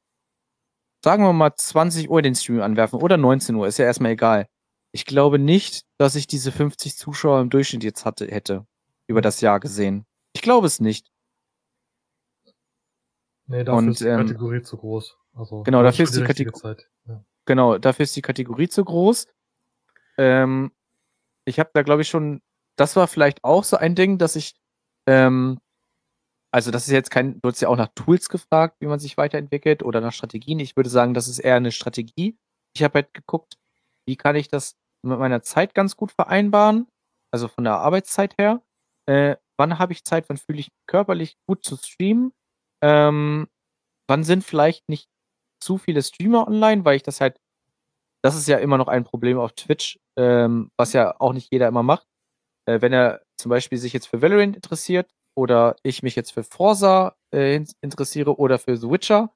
sagen wir mal, 20 Uhr den Stream anwerfen oder 19 Uhr, ist ja erstmal egal. Ich glaube nicht, dass ich diese 50 Zuschauer im Durchschnitt jetzt hatte, hätte, über das Jahr gesehen. Ich glaube es nicht. Nee, dafür und, ist die ähm, Kategorie zu groß. Also, genau, dafür ist die, die Kategorie. Ja. Genau, dafür ist die Kategorie zu groß. Ähm, ich habe da, glaube ich, schon, das war vielleicht auch so ein Ding, dass ich, ähm, also das ist jetzt kein, du hast ja auch nach Tools gefragt, wie man sich weiterentwickelt oder nach Strategien. Ich würde sagen, das ist eher eine Strategie. Ich habe halt geguckt, wie kann ich das mit meiner Zeit ganz gut vereinbaren, also von der Arbeitszeit her. Äh, wann habe ich Zeit, wann fühle ich mich körperlich gut zu streamen? Ähm, wann sind vielleicht nicht zu viele Streamer online, weil ich das halt, das ist ja immer noch ein Problem auf Twitch, ähm, was ja auch nicht jeder immer macht. Äh, wenn er zum Beispiel sich jetzt für Valorant interessiert oder ich mich jetzt für Forza äh, interessiere oder für The Witcher,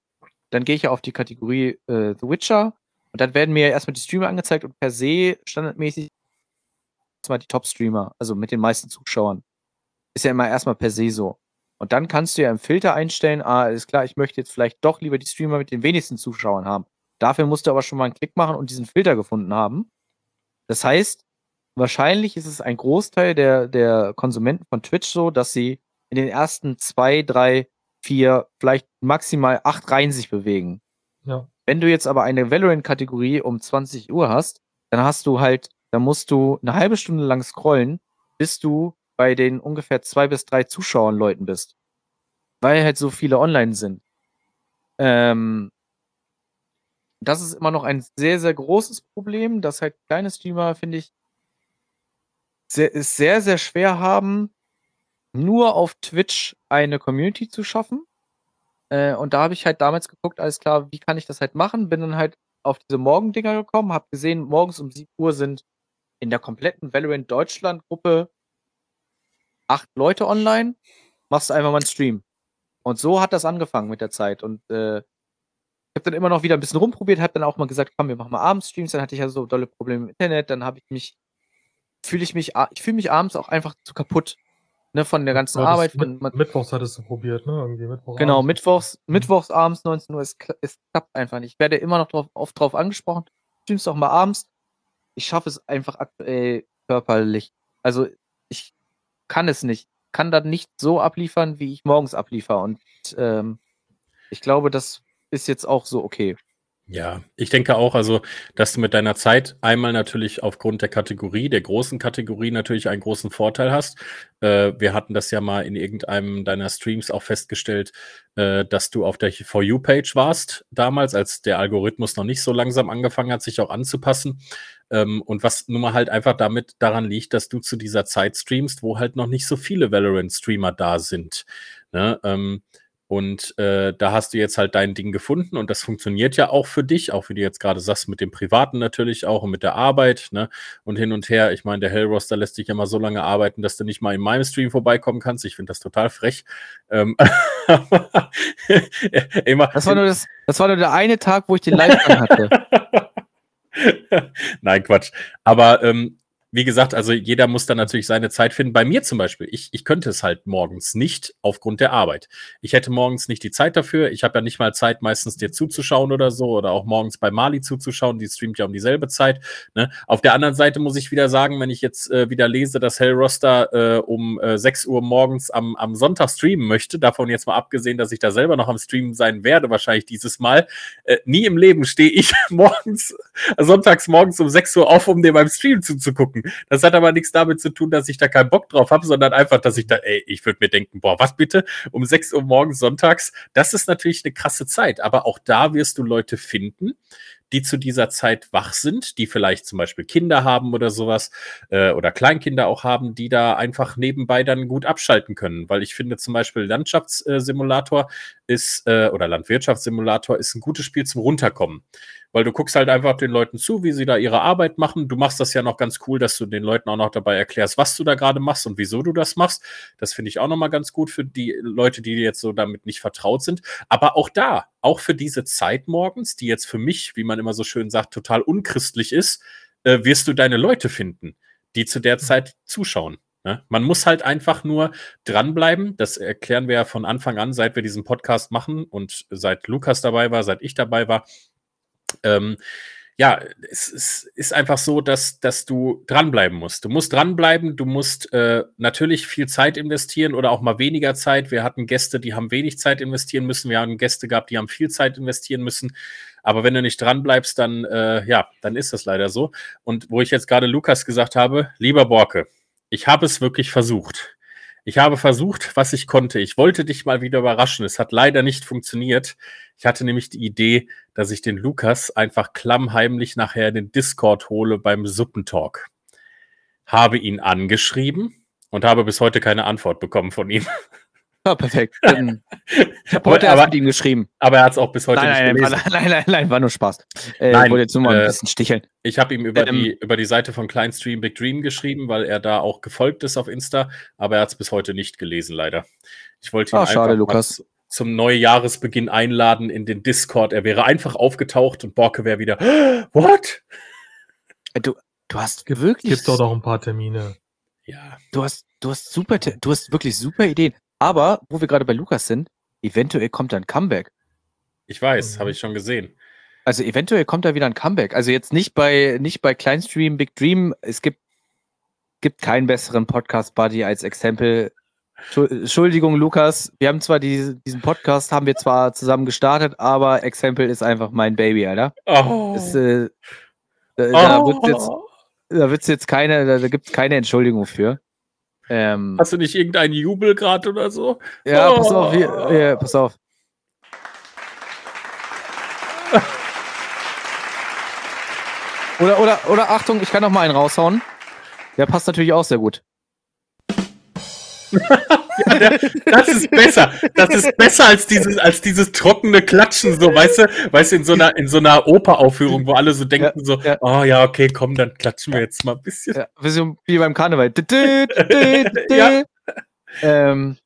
dann gehe ich ja auf die Kategorie äh, The Witcher und dann werden mir ja erstmal die Streamer angezeigt und per se standardmäßig erstmal die Top-Streamer, also mit den meisten Zuschauern. Ist ja immer erstmal per se so. Und dann kannst du ja im Filter einstellen, ah, ist klar, ich möchte jetzt vielleicht doch lieber die Streamer mit den wenigsten Zuschauern haben. Dafür musst du aber schon mal einen Klick machen und diesen Filter gefunden haben. Das heißt, wahrscheinlich ist es ein Großteil der, der Konsumenten von Twitch so, dass sie in den ersten zwei, drei, vier, vielleicht maximal acht Reihen sich bewegen. Ja. Wenn du jetzt aber eine Valorant-Kategorie um 20 Uhr hast, dann hast du halt, dann musst du eine halbe Stunde lang scrollen, bis du bei den ungefähr zwei bis drei Zuschauern Leuten bist. Weil halt so viele online sind. Ähm, das ist immer noch ein sehr, sehr großes Problem, dass halt kleine Streamer, finde ich, sehr, es sehr, sehr schwer haben, nur auf Twitch eine Community zu schaffen. Äh, und da habe ich halt damals geguckt, alles klar, wie kann ich das halt machen? Bin dann halt auf diese Morgendinger gekommen, habe gesehen, morgens um 7 Uhr sind in der kompletten Valorant Deutschland Gruppe acht Leute online, machst du einfach mal einen Stream. Und so hat das angefangen mit der Zeit. Und äh, ich habe dann immer noch wieder ein bisschen rumprobiert, habe dann auch mal gesagt, komm, wir machen mal abends Streams. Dann hatte ich ja so dolle Probleme im Internet. Dann habe ich mich, fühle ich mich, ich fühle mich abends auch einfach zu kaputt. Ne, von der ganzen ja, Arbeit. Von, mit, Mittwochs hattest du probiert, ne? Irgendwie Mittwoch genau, Mittwochs, mhm. Mittwochs abends 19 Uhr, es, es klappt einfach nicht. Ich werde immer noch drauf, oft drauf angesprochen. Streamst doch mal abends. Ich schaffe es einfach aktuell körperlich. Also kann es nicht. Kann dann nicht so abliefern, wie ich morgens abliefer. Und ähm, ich glaube, das ist jetzt auch so okay. Ja, ich denke auch, also, dass du mit deiner Zeit einmal natürlich aufgrund der Kategorie, der großen Kategorie natürlich einen großen Vorteil hast. Äh, wir hatten das ja mal in irgendeinem deiner Streams auch festgestellt, äh, dass du auf der For You-Page warst damals, als der Algorithmus noch nicht so langsam angefangen hat, sich auch anzupassen. Ähm, und was nun mal halt einfach damit daran liegt, dass du zu dieser Zeit streamst, wo halt noch nicht so viele Valorant-Streamer da sind. Ne? Ähm, und äh, da hast du jetzt halt dein Ding gefunden und das funktioniert ja auch für dich, auch wie du jetzt gerade sagst, mit dem Privaten natürlich auch und mit der Arbeit, ne? Und hin und her. Ich meine, der Hellroster lässt dich ja mal so lange arbeiten, dass du nicht mal in meinem Stream vorbeikommen kannst. Ich finde das total frech. Ähm, immer, das, war nur das, das war nur der eine Tag, wo ich den Live hatte. Nein, Quatsch. Aber ähm, wie gesagt, also jeder muss dann natürlich seine Zeit finden. Bei mir zum Beispiel, ich, ich könnte es halt morgens nicht aufgrund der Arbeit. Ich hätte morgens nicht die Zeit dafür. Ich habe ja nicht mal Zeit, meistens dir zuzuschauen oder so oder auch morgens bei Mali zuzuschauen. Die streamt ja um dieselbe Zeit. Ne? Auf der anderen Seite muss ich wieder sagen, wenn ich jetzt äh, wieder lese, dass Hellroster äh, um äh, 6 Uhr morgens am, am Sonntag streamen möchte, davon jetzt mal abgesehen, dass ich da selber noch am Streamen sein werde, wahrscheinlich dieses Mal. Äh, nie im Leben stehe ich morgens, sonntags morgens um 6 Uhr auf, um dem beim Stream zuzugucken. Das hat aber nichts damit zu tun, dass ich da keinen Bock drauf habe, sondern einfach, dass ich da, ey, ich würde mir denken, boah, was bitte? Um 6 Uhr morgens sonntags, das ist natürlich eine krasse Zeit. Aber auch da wirst du Leute finden, die zu dieser Zeit wach sind, die vielleicht zum Beispiel Kinder haben oder sowas äh, oder Kleinkinder auch haben, die da einfach nebenbei dann gut abschalten können. Weil ich finde zum Beispiel Landschaftssimulator ist äh, oder Landwirtschaftssimulator ist ein gutes Spiel zum Runterkommen weil du guckst halt einfach den Leuten zu, wie sie da ihre Arbeit machen. Du machst das ja noch ganz cool, dass du den Leuten auch noch dabei erklärst, was du da gerade machst und wieso du das machst. Das finde ich auch nochmal ganz gut für die Leute, die jetzt so damit nicht vertraut sind. Aber auch da, auch für diese Zeit morgens, die jetzt für mich, wie man immer so schön sagt, total unchristlich ist, äh, wirst du deine Leute finden, die zu der Zeit zuschauen. Ne? Man muss halt einfach nur dranbleiben. Das erklären wir ja von Anfang an, seit wir diesen Podcast machen und seit Lukas dabei war, seit ich dabei war ähm, ja, es, es, ist einfach so, dass, dass du dranbleiben musst. Du musst dranbleiben, du musst äh, natürlich viel Zeit investieren oder auch mal weniger Zeit. Wir hatten Gäste, die haben wenig Zeit investieren müssen. Wir haben Gäste gehabt, die haben viel Zeit investieren müssen. Aber wenn du nicht dranbleibst, dann, äh, ja, dann ist das leider so. Und wo ich jetzt gerade Lukas gesagt habe, lieber Borke, ich habe es wirklich versucht. Ich habe versucht, was ich konnte. Ich wollte dich mal wieder überraschen. Es hat leider nicht funktioniert. Ich hatte nämlich die Idee, dass ich den Lukas einfach klammheimlich nachher in den Discord hole beim Suppentalk. Habe ihn angeschrieben und habe bis heute keine Antwort bekommen von ihm. Ja, perfekt. ich habe heute aber, erst mit ihm geschrieben. Aber er hat es auch bis heute nein, nicht nein, gelesen. Nein, nein, nein, nein, war nur Spaß. Äh, nein, ich wollte jetzt nur mal ein äh, bisschen sticheln. Ich habe ihm über, ähm, die, über die Seite von Kleinstream Big Dream geschrieben, weil er da auch gefolgt ist auf Insta, aber er hat es bis heute nicht gelesen, leider. Ich wollte ihn ah, schade, Lukas. Zum Neujahresbeginn einladen in den Discord. Er wäre einfach aufgetaucht und Borke wäre wieder, what? Äh, du, du hast wirklich. Gibt doch noch ein paar Termine. Ja. Du hast, du hast super, du hast wirklich super Ideen. Aber, wo wir gerade bei Lukas sind, eventuell kommt da ein Comeback. Ich weiß, mhm. habe ich schon gesehen. Also eventuell kommt da wieder ein Comeback. Also jetzt nicht bei, nicht bei Kleinstream, Big Dream. Es gibt, gibt keinen besseren Podcast-Buddy als Exempel. Entschuldigung, Lukas. Wir haben zwar die, diesen Podcast, haben wir zwar zusammen gestartet, aber Exempel ist einfach mein Baby, Alter. Oh. Das, äh, da, da oh. wird jetzt, da wird's jetzt keine, da, da gibt es keine Entschuldigung für. Ähm, Hast du nicht irgendeinen Jubel gerade oder so? Ja, oh. pass auf, hier, ja, pass auf. Oder, oder, oder Achtung, ich kann noch mal einen raushauen. Der passt natürlich auch sehr gut. Ja, das ist besser. Das ist besser als dieses, als dieses trockene Klatschen, so, weißt du, weißt du, in so einer, in so einer Operaufführung, wo alle so denken, ja, so, ja. oh ja, okay, komm, dann klatschen wir jetzt mal ein bisschen. Ja, wie beim Karneval. ja. ähm,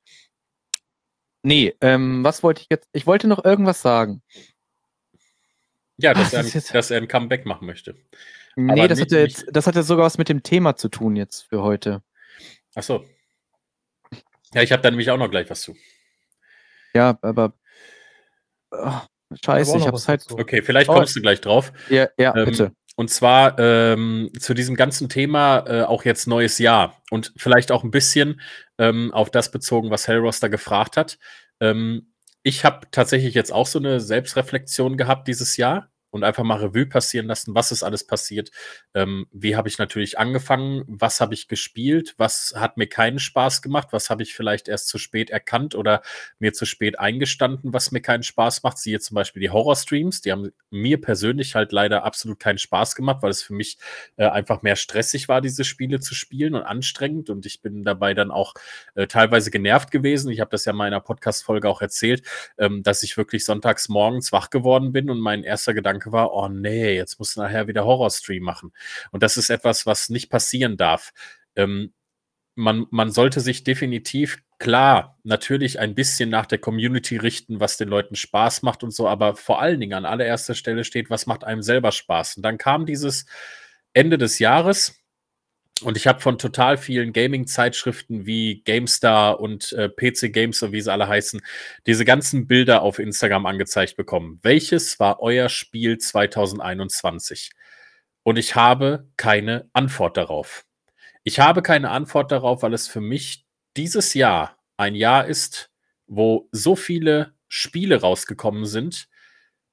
nee, ähm, was wollte ich jetzt? Ich wollte noch irgendwas sagen. Ja, dass, Ach, er, ein, dass er ein Comeback machen möchte. Nee, das, nicht, hat jetzt, das hat jetzt sogar was mit dem Thema zu tun jetzt für heute. Ach so. Ja, ich habe da nämlich auch noch gleich was zu. Ja, aber. Oh, scheiße, ich hab's halt. Okay, vielleicht oh. kommst oh. du gleich drauf. Ja, ja, ähm, bitte. Und zwar ähm, zu diesem ganzen Thema äh, auch jetzt neues Jahr und vielleicht auch ein bisschen ähm, auf das bezogen, was Hellroster gefragt hat. Ähm, ich habe tatsächlich jetzt auch so eine Selbstreflexion gehabt dieses Jahr und einfach mal Revue passieren lassen, was ist alles passiert. Ähm, wie habe ich natürlich angefangen? Was habe ich gespielt? Was hat mir keinen Spaß gemacht? Was habe ich vielleicht erst zu spät erkannt oder mir zu spät eingestanden, was mir keinen Spaß macht? Siehe zum Beispiel die Horror-Streams. Die haben mir persönlich halt leider absolut keinen Spaß gemacht, weil es für mich äh, einfach mehr stressig war, diese Spiele zu spielen und anstrengend. Und ich bin dabei dann auch äh, teilweise genervt gewesen. Ich habe das ja in meiner Podcast-Folge auch erzählt, ähm, dass ich wirklich sonntags morgens wach geworden bin und mein erster Gedanke war, oh nee, jetzt muss nachher wieder Horror-Stream machen. Und das ist etwas, was nicht passieren darf. Ähm, man, man sollte sich definitiv klar natürlich ein bisschen nach der Community richten, was den Leuten Spaß macht und so, aber vor allen Dingen an allererster Stelle steht, was macht einem selber Spaß. Und dann kam dieses Ende des Jahres, und ich habe von total vielen Gaming-Zeitschriften wie GameStar und äh, PC Games, so wie sie alle heißen, diese ganzen Bilder auf Instagram angezeigt bekommen. Welches war euer Spiel 2021? Und ich habe keine Antwort darauf. Ich habe keine Antwort darauf, weil es für mich dieses Jahr ein Jahr ist, wo so viele Spiele rausgekommen sind,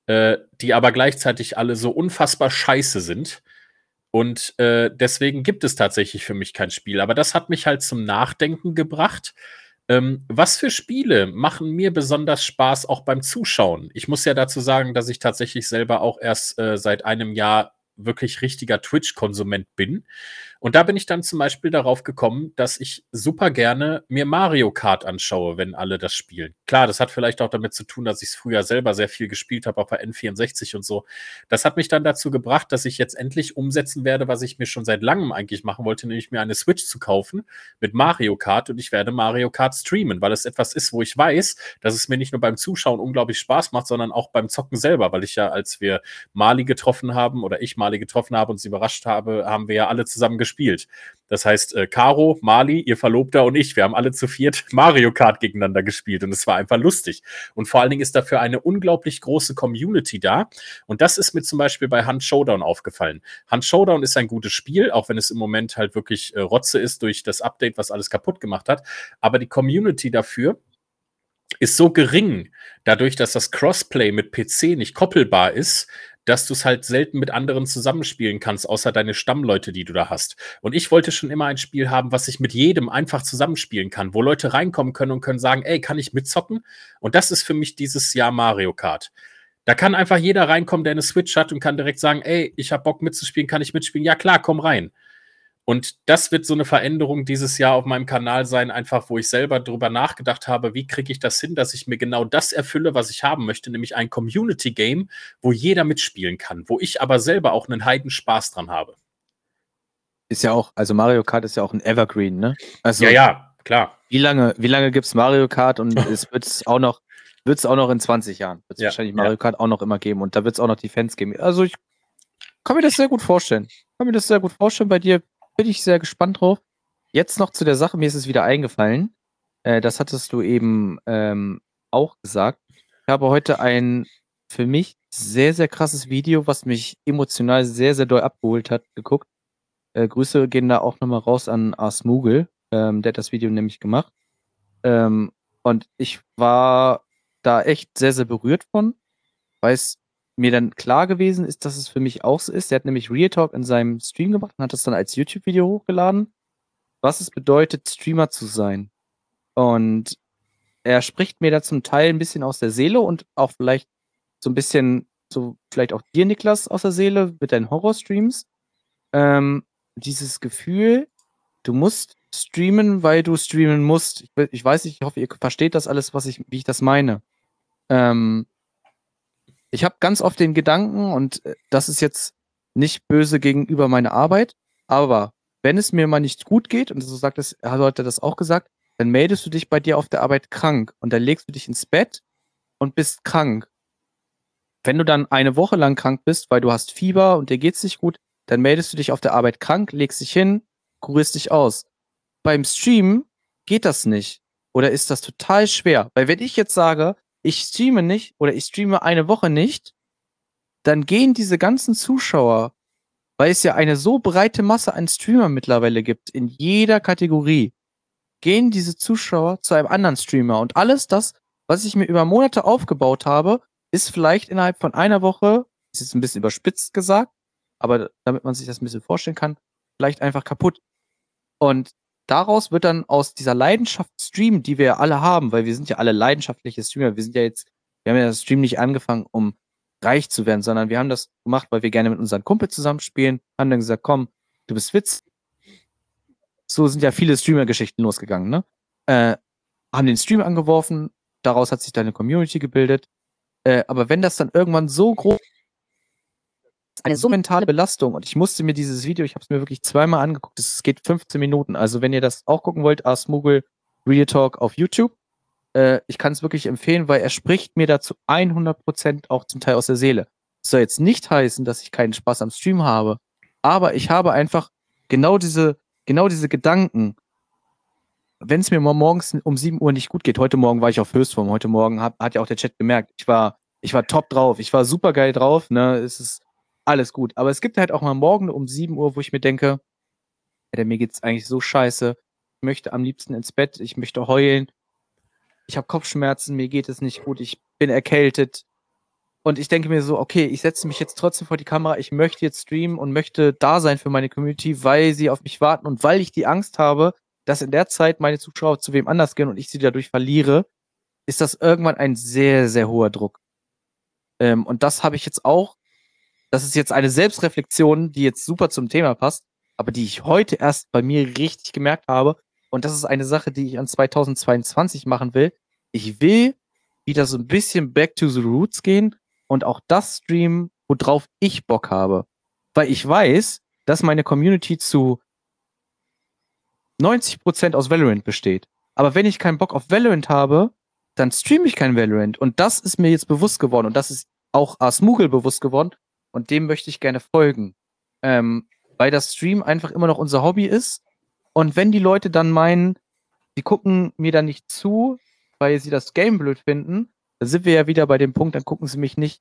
äh, die aber gleichzeitig alle so unfassbar scheiße sind und äh, deswegen gibt es tatsächlich für mich kein Spiel. Aber das hat mich halt zum Nachdenken gebracht. Ähm, was für Spiele machen mir besonders Spaß auch beim Zuschauen? Ich muss ja dazu sagen, dass ich tatsächlich selber auch erst äh, seit einem Jahr wirklich richtiger Twitch-Konsument bin. Und da bin ich dann zum Beispiel darauf gekommen, dass ich super gerne mir Mario Kart anschaue, wenn alle das spielen. Klar, das hat vielleicht auch damit zu tun, dass ich es früher selber sehr viel gespielt habe auf der N64 und so. Das hat mich dann dazu gebracht, dass ich jetzt endlich umsetzen werde, was ich mir schon seit langem eigentlich machen wollte, nämlich mir eine Switch zu kaufen mit Mario Kart und ich werde Mario Kart streamen, weil es etwas ist, wo ich weiß, dass es mir nicht nur beim Zuschauen unglaublich Spaß macht, sondern auch beim Zocken selber, weil ich ja, als wir Mali getroffen haben oder ich Mali getroffen habe und sie überrascht habe, haben wir ja alle zusammen gespielt gespielt. Das heißt, äh, Caro, Mali, ihr Verlobter und ich, wir haben alle zu viert Mario Kart gegeneinander gespielt und es war einfach lustig. Und vor allen Dingen ist dafür eine unglaublich große Community da. Und das ist mir zum Beispiel bei Hunt Showdown aufgefallen. Hunt Showdown ist ein gutes Spiel, auch wenn es im Moment halt wirklich äh, Rotze ist durch das Update, was alles kaputt gemacht hat. Aber die Community dafür ist so gering, dadurch, dass das Crossplay mit PC nicht koppelbar ist, dass du es halt selten mit anderen zusammenspielen kannst, außer deine Stammleute, die du da hast. Und ich wollte schon immer ein Spiel haben, was ich mit jedem einfach zusammenspielen kann, wo Leute reinkommen können und können sagen, ey, kann ich mitzocken? Und das ist für mich dieses Jahr Mario Kart. Da kann einfach jeder reinkommen, der eine Switch hat und kann direkt sagen, ey, ich habe Bock mitzuspielen, kann ich mitspielen? Ja klar, komm rein. Und das wird so eine Veränderung dieses Jahr auf meinem Kanal sein, einfach wo ich selber darüber nachgedacht habe, wie kriege ich das hin, dass ich mir genau das erfülle, was ich haben möchte, nämlich ein Community-Game, wo jeder mitspielen kann, wo ich aber selber auch einen heiden Spaß dran habe. Ist ja auch, also Mario Kart ist ja auch ein Evergreen, ne? Also, ja, ja, klar. Wie lange, wie lange gibt es Mario Kart und es wird es auch noch, wird es auch noch in 20 Jahren, wird es Ja, wahrscheinlich ja. Mario Kart auch noch immer geben und da wird es auch noch die Fans geben. Also ich kann mir das sehr gut vorstellen. Kann mir das sehr gut vorstellen. Bei dir bin ich sehr gespannt drauf. Jetzt noch zu der Sache, mir ist es wieder eingefallen. Äh, das hattest du eben ähm, auch gesagt. Ich habe heute ein für mich sehr, sehr krasses Video, was mich emotional sehr, sehr doll abgeholt hat, geguckt. Äh, Grüße gehen da auch nochmal raus an Ars Mugel. Ähm, der hat das Video nämlich gemacht. Ähm, und ich war da echt sehr, sehr berührt von, weil es mir dann klar gewesen ist, dass es für mich auch so ist. Der hat nämlich Real Talk in seinem Stream gemacht und hat das dann als YouTube-Video hochgeladen, was es bedeutet, Streamer zu sein. Und er spricht mir da zum Teil ein bisschen aus der Seele und auch vielleicht so ein bisschen, so vielleicht auch dir, Niklas, aus der Seele mit deinen Horror-Streams. Ähm, dieses Gefühl, du musst streamen, weil du streamen musst. Ich, ich weiß nicht, ich hoffe, ihr versteht das alles, was ich, wie ich das meine. Ähm, ich habe ganz oft den Gedanken, und äh, das ist jetzt nicht böse gegenüber meiner Arbeit, aber wenn es mir mal nicht gut geht, und so sagt es, hat heute das auch gesagt, dann meldest du dich bei dir auf der Arbeit krank und dann legst du dich ins Bett und bist krank. Wenn du dann eine Woche lang krank bist, weil du hast Fieber und dir geht's nicht gut, dann meldest du dich auf der Arbeit krank, legst dich hin, kurierst dich aus. Beim Streamen geht das nicht. Oder ist das total schwer? Weil wenn ich jetzt sage, ich streame nicht oder ich streame eine Woche nicht, dann gehen diese ganzen Zuschauer, weil es ja eine so breite Masse an Streamer mittlerweile gibt, in jeder Kategorie, gehen diese Zuschauer zu einem anderen Streamer. Und alles das, was ich mir über Monate aufgebaut habe, ist vielleicht innerhalb von einer Woche ist jetzt ein bisschen überspitzt gesagt, aber damit man sich das ein bisschen vorstellen kann, vielleicht einfach kaputt. Und daraus wird dann aus dieser Leidenschaft Stream, die wir alle haben, weil wir sind ja alle leidenschaftliche Streamer, wir sind ja jetzt, wir haben ja das Stream nicht angefangen, um reich zu werden, sondern wir haben das gemacht, weil wir gerne mit unseren Kumpel zusammenspielen, haben dann gesagt, komm, du bist Witz. So sind ja viele Streamer-Geschichten losgegangen, ne? Äh, haben den Stream angeworfen, daraus hat sich dann eine Community gebildet. Äh, aber wenn das dann irgendwann so groß eine so mentale Belastung. Und ich musste mir dieses Video, ich habe es mir wirklich zweimal angeguckt, es geht 15 Minuten. Also wenn ihr das auch gucken wollt, Asmugel Real Talk auf YouTube, äh, ich kann es wirklich empfehlen, weil er spricht mir dazu 100% auch zum Teil aus der Seele. Das soll jetzt nicht heißen, dass ich keinen Spaß am Stream habe, aber ich habe einfach genau diese, genau diese Gedanken, wenn es mir mal morgens um 7 Uhr nicht gut geht, heute Morgen war ich auf Höchstform, heute Morgen hab, hat ja auch der Chat gemerkt, ich war, ich war top drauf, ich war super geil drauf, ne, es ist alles gut. Aber es gibt halt auch mal morgen um 7 Uhr, wo ich mir denke, Alter, mir geht's eigentlich so scheiße, ich möchte am liebsten ins Bett, ich möchte heulen, ich habe Kopfschmerzen, mir geht es nicht gut, ich bin erkältet. Und ich denke mir so, okay, ich setze mich jetzt trotzdem vor die Kamera, ich möchte jetzt streamen und möchte da sein für meine Community, weil sie auf mich warten und weil ich die Angst habe, dass in der Zeit meine Zuschauer zu wem anders gehen und ich sie dadurch verliere, ist das irgendwann ein sehr, sehr hoher Druck. Ähm, und das habe ich jetzt auch, das ist jetzt eine Selbstreflexion, die jetzt super zum Thema passt, aber die ich heute erst bei mir richtig gemerkt habe. Und das ist eine Sache, die ich an 2022 machen will. Ich will wieder so ein bisschen back to the roots gehen und auch das streamen, worauf ich Bock habe. Weil ich weiß, dass meine Community zu 90% aus Valorant besteht. Aber wenn ich keinen Bock auf Valorant habe, dann streame ich kein Valorant. Und das ist mir jetzt bewusst geworden. Und das ist auch Asmugel bewusst geworden. Und dem möchte ich gerne folgen. Ähm, weil das Stream einfach immer noch unser Hobby ist. Und wenn die Leute dann meinen, sie gucken mir dann nicht zu, weil sie das Game blöd finden, dann sind wir ja wieder bei dem Punkt, dann gucken sie mich nicht,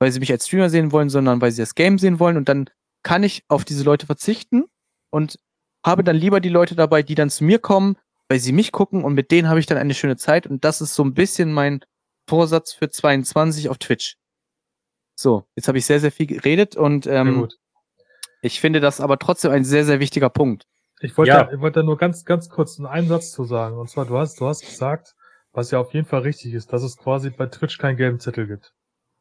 weil sie mich als Streamer sehen wollen, sondern weil sie das Game sehen wollen. Und dann kann ich auf diese Leute verzichten und habe dann lieber die Leute dabei, die dann zu mir kommen, weil sie mich gucken und mit denen habe ich dann eine schöne Zeit und das ist so ein bisschen mein Vorsatz für 22 auf Twitch. So, jetzt habe ich sehr, sehr viel geredet und ähm, ich finde das aber trotzdem ein sehr, sehr wichtiger Punkt. Ich wollte, ja. ich wollte da nur ganz, ganz kurz einen Satz zu sagen. Und zwar, du hast, du hast gesagt, was ja auf jeden Fall richtig ist, dass es quasi bei Twitch keinen gelben Zettel gibt.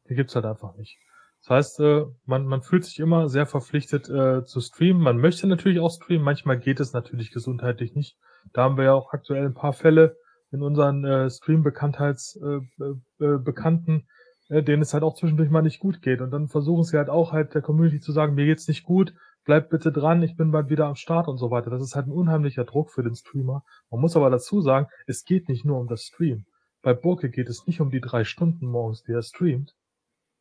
Die gibt's halt einfach nicht. Das heißt, äh, man, man fühlt sich immer sehr verpflichtet äh, zu streamen. Man möchte natürlich auch streamen. Manchmal geht es natürlich gesundheitlich nicht. Da haben wir ja auch aktuell ein paar Fälle in unseren äh, Stream-Bekanntheits-Bekannten, äh, äh, denen es halt auch zwischendurch mal nicht gut geht. Und dann versuchen sie halt auch halt der Community zu sagen, mir geht's nicht gut, bleib bitte dran, ich bin bald wieder am Start und so weiter. Das ist halt ein unheimlicher Druck für den Streamer. Man muss aber dazu sagen, es geht nicht nur um das Stream. Bei Burke geht es nicht um die drei Stunden morgens, die er streamt,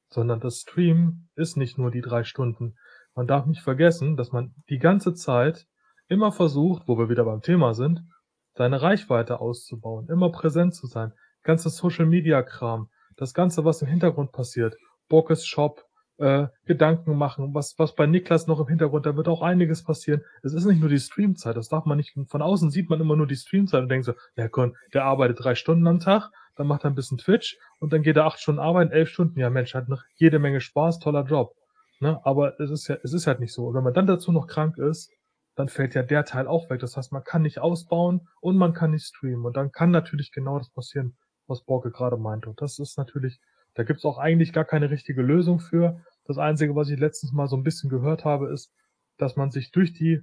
sondern das Stream ist nicht nur die drei Stunden. Man darf nicht vergessen, dass man die ganze Zeit immer versucht, wo wir wieder beim Thema sind, seine Reichweite auszubauen, immer präsent zu sein. Ganzes Social Media Kram, das Ganze, was im Hintergrund passiert, Borkes Shop, äh, Gedanken machen, was, was bei Niklas noch im Hintergrund, da wird auch einiges passieren. Es ist nicht nur die Streamzeit, das darf man nicht, von außen sieht man immer nur die Streamzeit und denkt so, ja komm, der arbeitet drei Stunden am Tag, dann macht er ein bisschen Twitch und dann geht er acht Stunden arbeiten, elf Stunden. Ja, Mensch, hat noch jede Menge Spaß, toller Job. Ne? Aber es ist ja, es ist halt nicht so. Und wenn man dann dazu noch krank ist, dann fällt ja der Teil auch weg. Das heißt, man kann nicht ausbauen und man kann nicht streamen. Und dann kann natürlich genau das passieren, was Borke gerade meinte. Und das ist natürlich, da gibt's auch eigentlich gar keine richtige Lösung für. Das Einzige, was ich letztens mal so ein bisschen gehört habe, ist, dass man sich durch die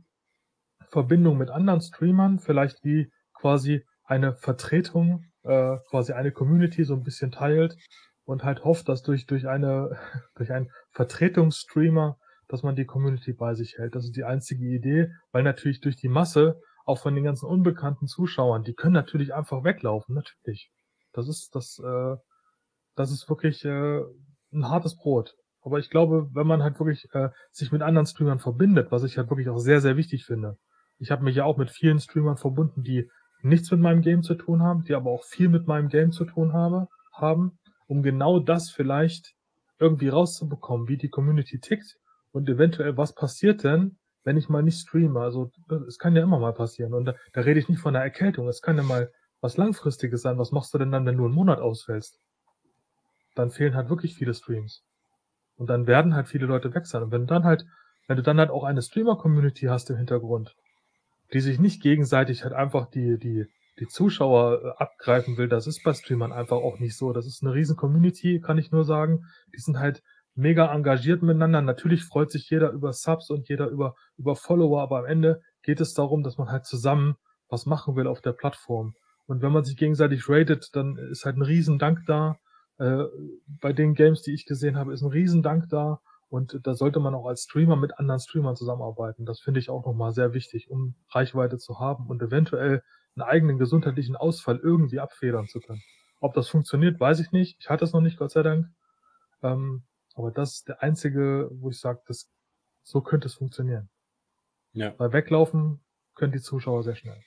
Verbindung mit anderen Streamern vielleicht wie quasi eine Vertretung äh, quasi eine Community so ein bisschen teilt und halt hofft, dass durch, durch eine, durch einen Vertretungsstreamer, dass man die Community bei sich hält. Das ist die einzige Idee, weil natürlich durch die Masse, auch von den ganzen unbekannten Zuschauern, die können natürlich einfach weglaufen, natürlich. Das ist, das, äh, das ist wirklich äh, ein hartes Brot. Aber ich glaube, wenn man halt wirklich äh, sich mit anderen Streamern verbindet, was ich halt wirklich auch sehr, sehr wichtig finde. Ich habe mich ja auch mit vielen Streamern verbunden, die nichts mit meinem Game zu tun haben, die aber auch viel mit meinem Game zu tun habe, haben, um genau das vielleicht irgendwie rauszubekommen, wie die Community tickt und eventuell was passiert denn, wenn ich mal nicht streame. Also es kann ja immer mal passieren. Und da, da rede ich nicht von einer Erkältung. Es kann ja mal was Langfristiges sein. Was machst du denn dann, wenn du einen Monat ausfällst? Dann fehlen halt wirklich viele Streams. Und dann werden halt viele Leute weg sein. Und wenn dann halt, wenn du dann halt auch eine Streamer-Community hast im Hintergrund, die sich nicht gegenseitig halt einfach die, die, die Zuschauer äh, abgreifen will, das ist bei Streamern einfach auch nicht so. Das ist eine riesen Community, kann ich nur sagen. Die sind halt mega engagiert miteinander. Natürlich freut sich jeder über Subs und jeder über, über Follower, aber am Ende geht es darum, dass man halt zusammen was machen will auf der Plattform. Und wenn man sich gegenseitig ratet, dann ist halt ein Riesendank da. Äh, bei den Games, die ich gesehen habe, ist ein Riesendank da. Und da sollte man auch als Streamer mit anderen Streamern zusammenarbeiten. Das finde ich auch nochmal sehr wichtig, um Reichweite zu haben und eventuell einen eigenen gesundheitlichen Ausfall irgendwie abfedern zu können. Ob das funktioniert, weiß ich nicht. Ich hatte es noch nicht, Gott sei Dank. Ähm, aber das ist der einzige, wo ich sage, das, so könnte es funktionieren. Ja. Weil weglaufen können die Zuschauer sehr schnell.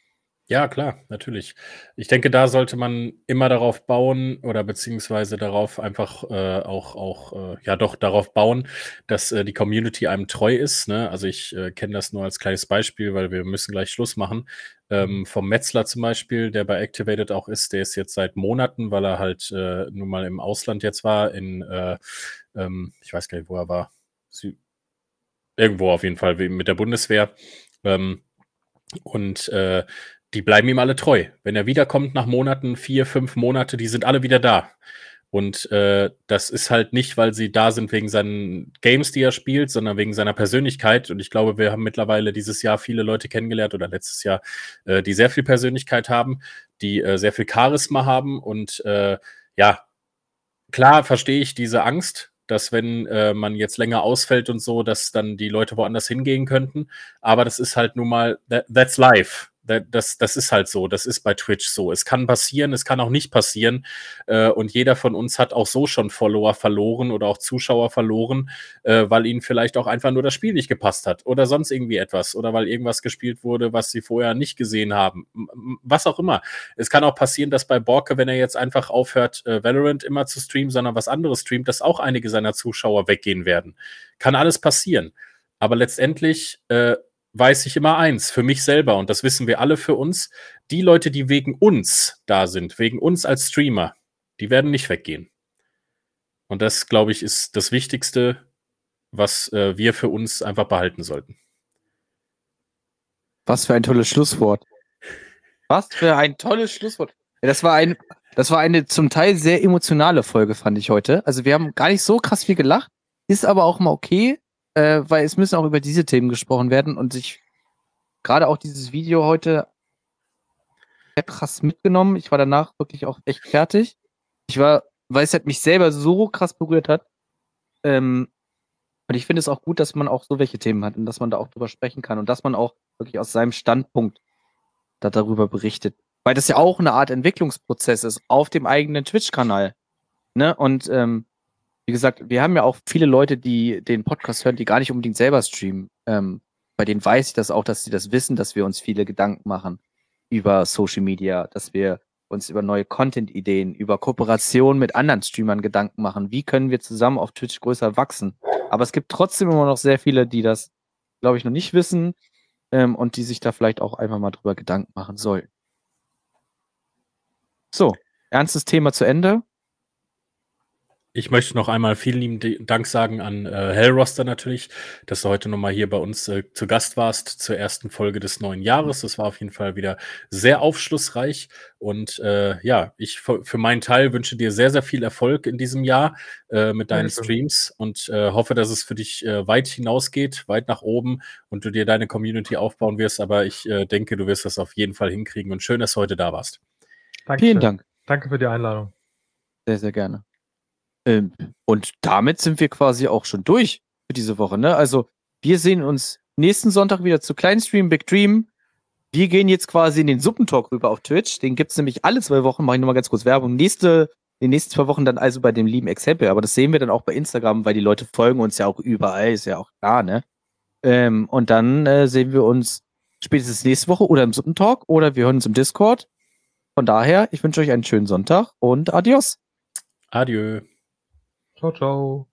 Ja, klar, natürlich. Ich denke, da sollte man immer darauf bauen oder beziehungsweise darauf einfach äh, auch, auch äh, ja doch darauf bauen, dass äh, die Community einem treu ist. Ne? Also ich äh, kenne das nur als kleines Beispiel, weil wir müssen gleich Schluss machen. Ähm, vom Metzler zum Beispiel, der bei Activated auch ist, der ist jetzt seit Monaten, weil er halt äh, nun mal im Ausland jetzt war, in, äh, ähm, ich weiß gar nicht, wo er war, Sü irgendwo auf jeden Fall mit der Bundeswehr. Ähm, und äh, die bleiben ihm alle treu. Wenn er wiederkommt nach Monaten, vier, fünf Monate, die sind alle wieder da. Und äh, das ist halt nicht, weil sie da sind wegen seinen Games, die er spielt, sondern wegen seiner Persönlichkeit. Und ich glaube, wir haben mittlerweile dieses Jahr viele Leute kennengelernt oder letztes Jahr, äh, die sehr viel Persönlichkeit haben, die äh, sehr viel Charisma haben. Und äh, ja, klar verstehe ich diese Angst, dass wenn äh, man jetzt länger ausfällt und so, dass dann die Leute woanders hingehen könnten. Aber das ist halt nun mal, that, that's life das, das ist halt so, das ist bei Twitch so. Es kann passieren, es kann auch nicht passieren. Äh, und jeder von uns hat auch so schon Follower verloren oder auch Zuschauer verloren, äh, weil ihnen vielleicht auch einfach nur das Spiel nicht gepasst hat oder sonst irgendwie etwas oder weil irgendwas gespielt wurde, was sie vorher nicht gesehen haben. Was auch immer. Es kann auch passieren, dass bei Borke, wenn er jetzt einfach aufhört, äh, Valorant immer zu streamen, sondern was anderes streamt, dass auch einige seiner Zuschauer weggehen werden. Kann alles passieren. Aber letztendlich äh, weiß ich immer eins, für mich selber, und das wissen wir alle für uns, die Leute, die wegen uns da sind, wegen uns als Streamer, die werden nicht weggehen. Und das, glaube ich, ist das Wichtigste, was äh, wir für uns einfach behalten sollten. Was für ein tolles Schlusswort. Was für ein tolles Schlusswort. Das war ein, das war eine zum Teil sehr emotionale Folge, fand ich heute. Also wir haben gar nicht so krass viel gelacht, ist aber auch mal okay äh, weil es müssen auch über diese Themen gesprochen werden und sich gerade auch dieses Video heute sehr krass mitgenommen. Ich war danach wirklich auch echt fertig. Ich war, weil es halt mich selber so krass berührt hat. Ähm, und ich finde es auch gut, dass man auch so welche Themen hat und dass man da auch drüber sprechen kann und dass man auch wirklich aus seinem Standpunkt da darüber berichtet. Weil das ja auch eine Art Entwicklungsprozess ist auf dem eigenen Twitch-Kanal. Ne? Und ähm, wie gesagt, wir haben ja auch viele Leute, die den Podcast hören, die gar nicht unbedingt selber streamen. Ähm, bei denen weiß ich das auch, dass sie das wissen, dass wir uns viele Gedanken machen über Social Media, dass wir uns über neue Content-Ideen, über Kooperation mit anderen Streamern Gedanken machen. Wie können wir zusammen auf Twitch größer wachsen? Aber es gibt trotzdem immer noch sehr viele, die das, glaube ich, noch nicht wissen ähm, und die sich da vielleicht auch einfach mal drüber Gedanken machen sollen. So, ernstes Thema zu Ende. Ich möchte noch einmal vielen lieben Dank sagen an äh, Hellroster natürlich, dass du heute nochmal hier bei uns äh, zu Gast warst zur ersten Folge des neuen Jahres. Das war auf jeden Fall wieder sehr aufschlussreich. Und äh, ja, ich für meinen Teil wünsche dir sehr, sehr viel Erfolg in diesem Jahr äh, mit deinen ja, Streams und äh, hoffe, dass es für dich äh, weit hinausgeht, weit nach oben und du dir deine Community aufbauen wirst. Aber ich äh, denke, du wirst das auf jeden Fall hinkriegen. Und schön, dass du heute da warst. Dankeschön. Vielen Dank. Danke für die Einladung. Sehr, sehr gerne. Ähm, und damit sind wir quasi auch schon durch für diese Woche. Ne? Also wir sehen uns nächsten Sonntag wieder zu Kleinstream Big Dream. Wir gehen jetzt quasi in den Suppentalk rüber auf Twitch. Den gibt es nämlich alle zwei Wochen. Mache ich nochmal ganz kurz Werbung. Nächste, die nächsten zwei Wochen dann also bei dem lieben Exempel. Aber das sehen wir dann auch bei Instagram, weil die Leute folgen uns ja auch überall. Ist ja auch klar, ne? Ähm, und dann äh, sehen wir uns spätestens nächste Woche oder im Suppentalk oder wir hören uns im Discord. Von daher, ich wünsche euch einen schönen Sonntag und adios. Adieu. Ciao, ciao.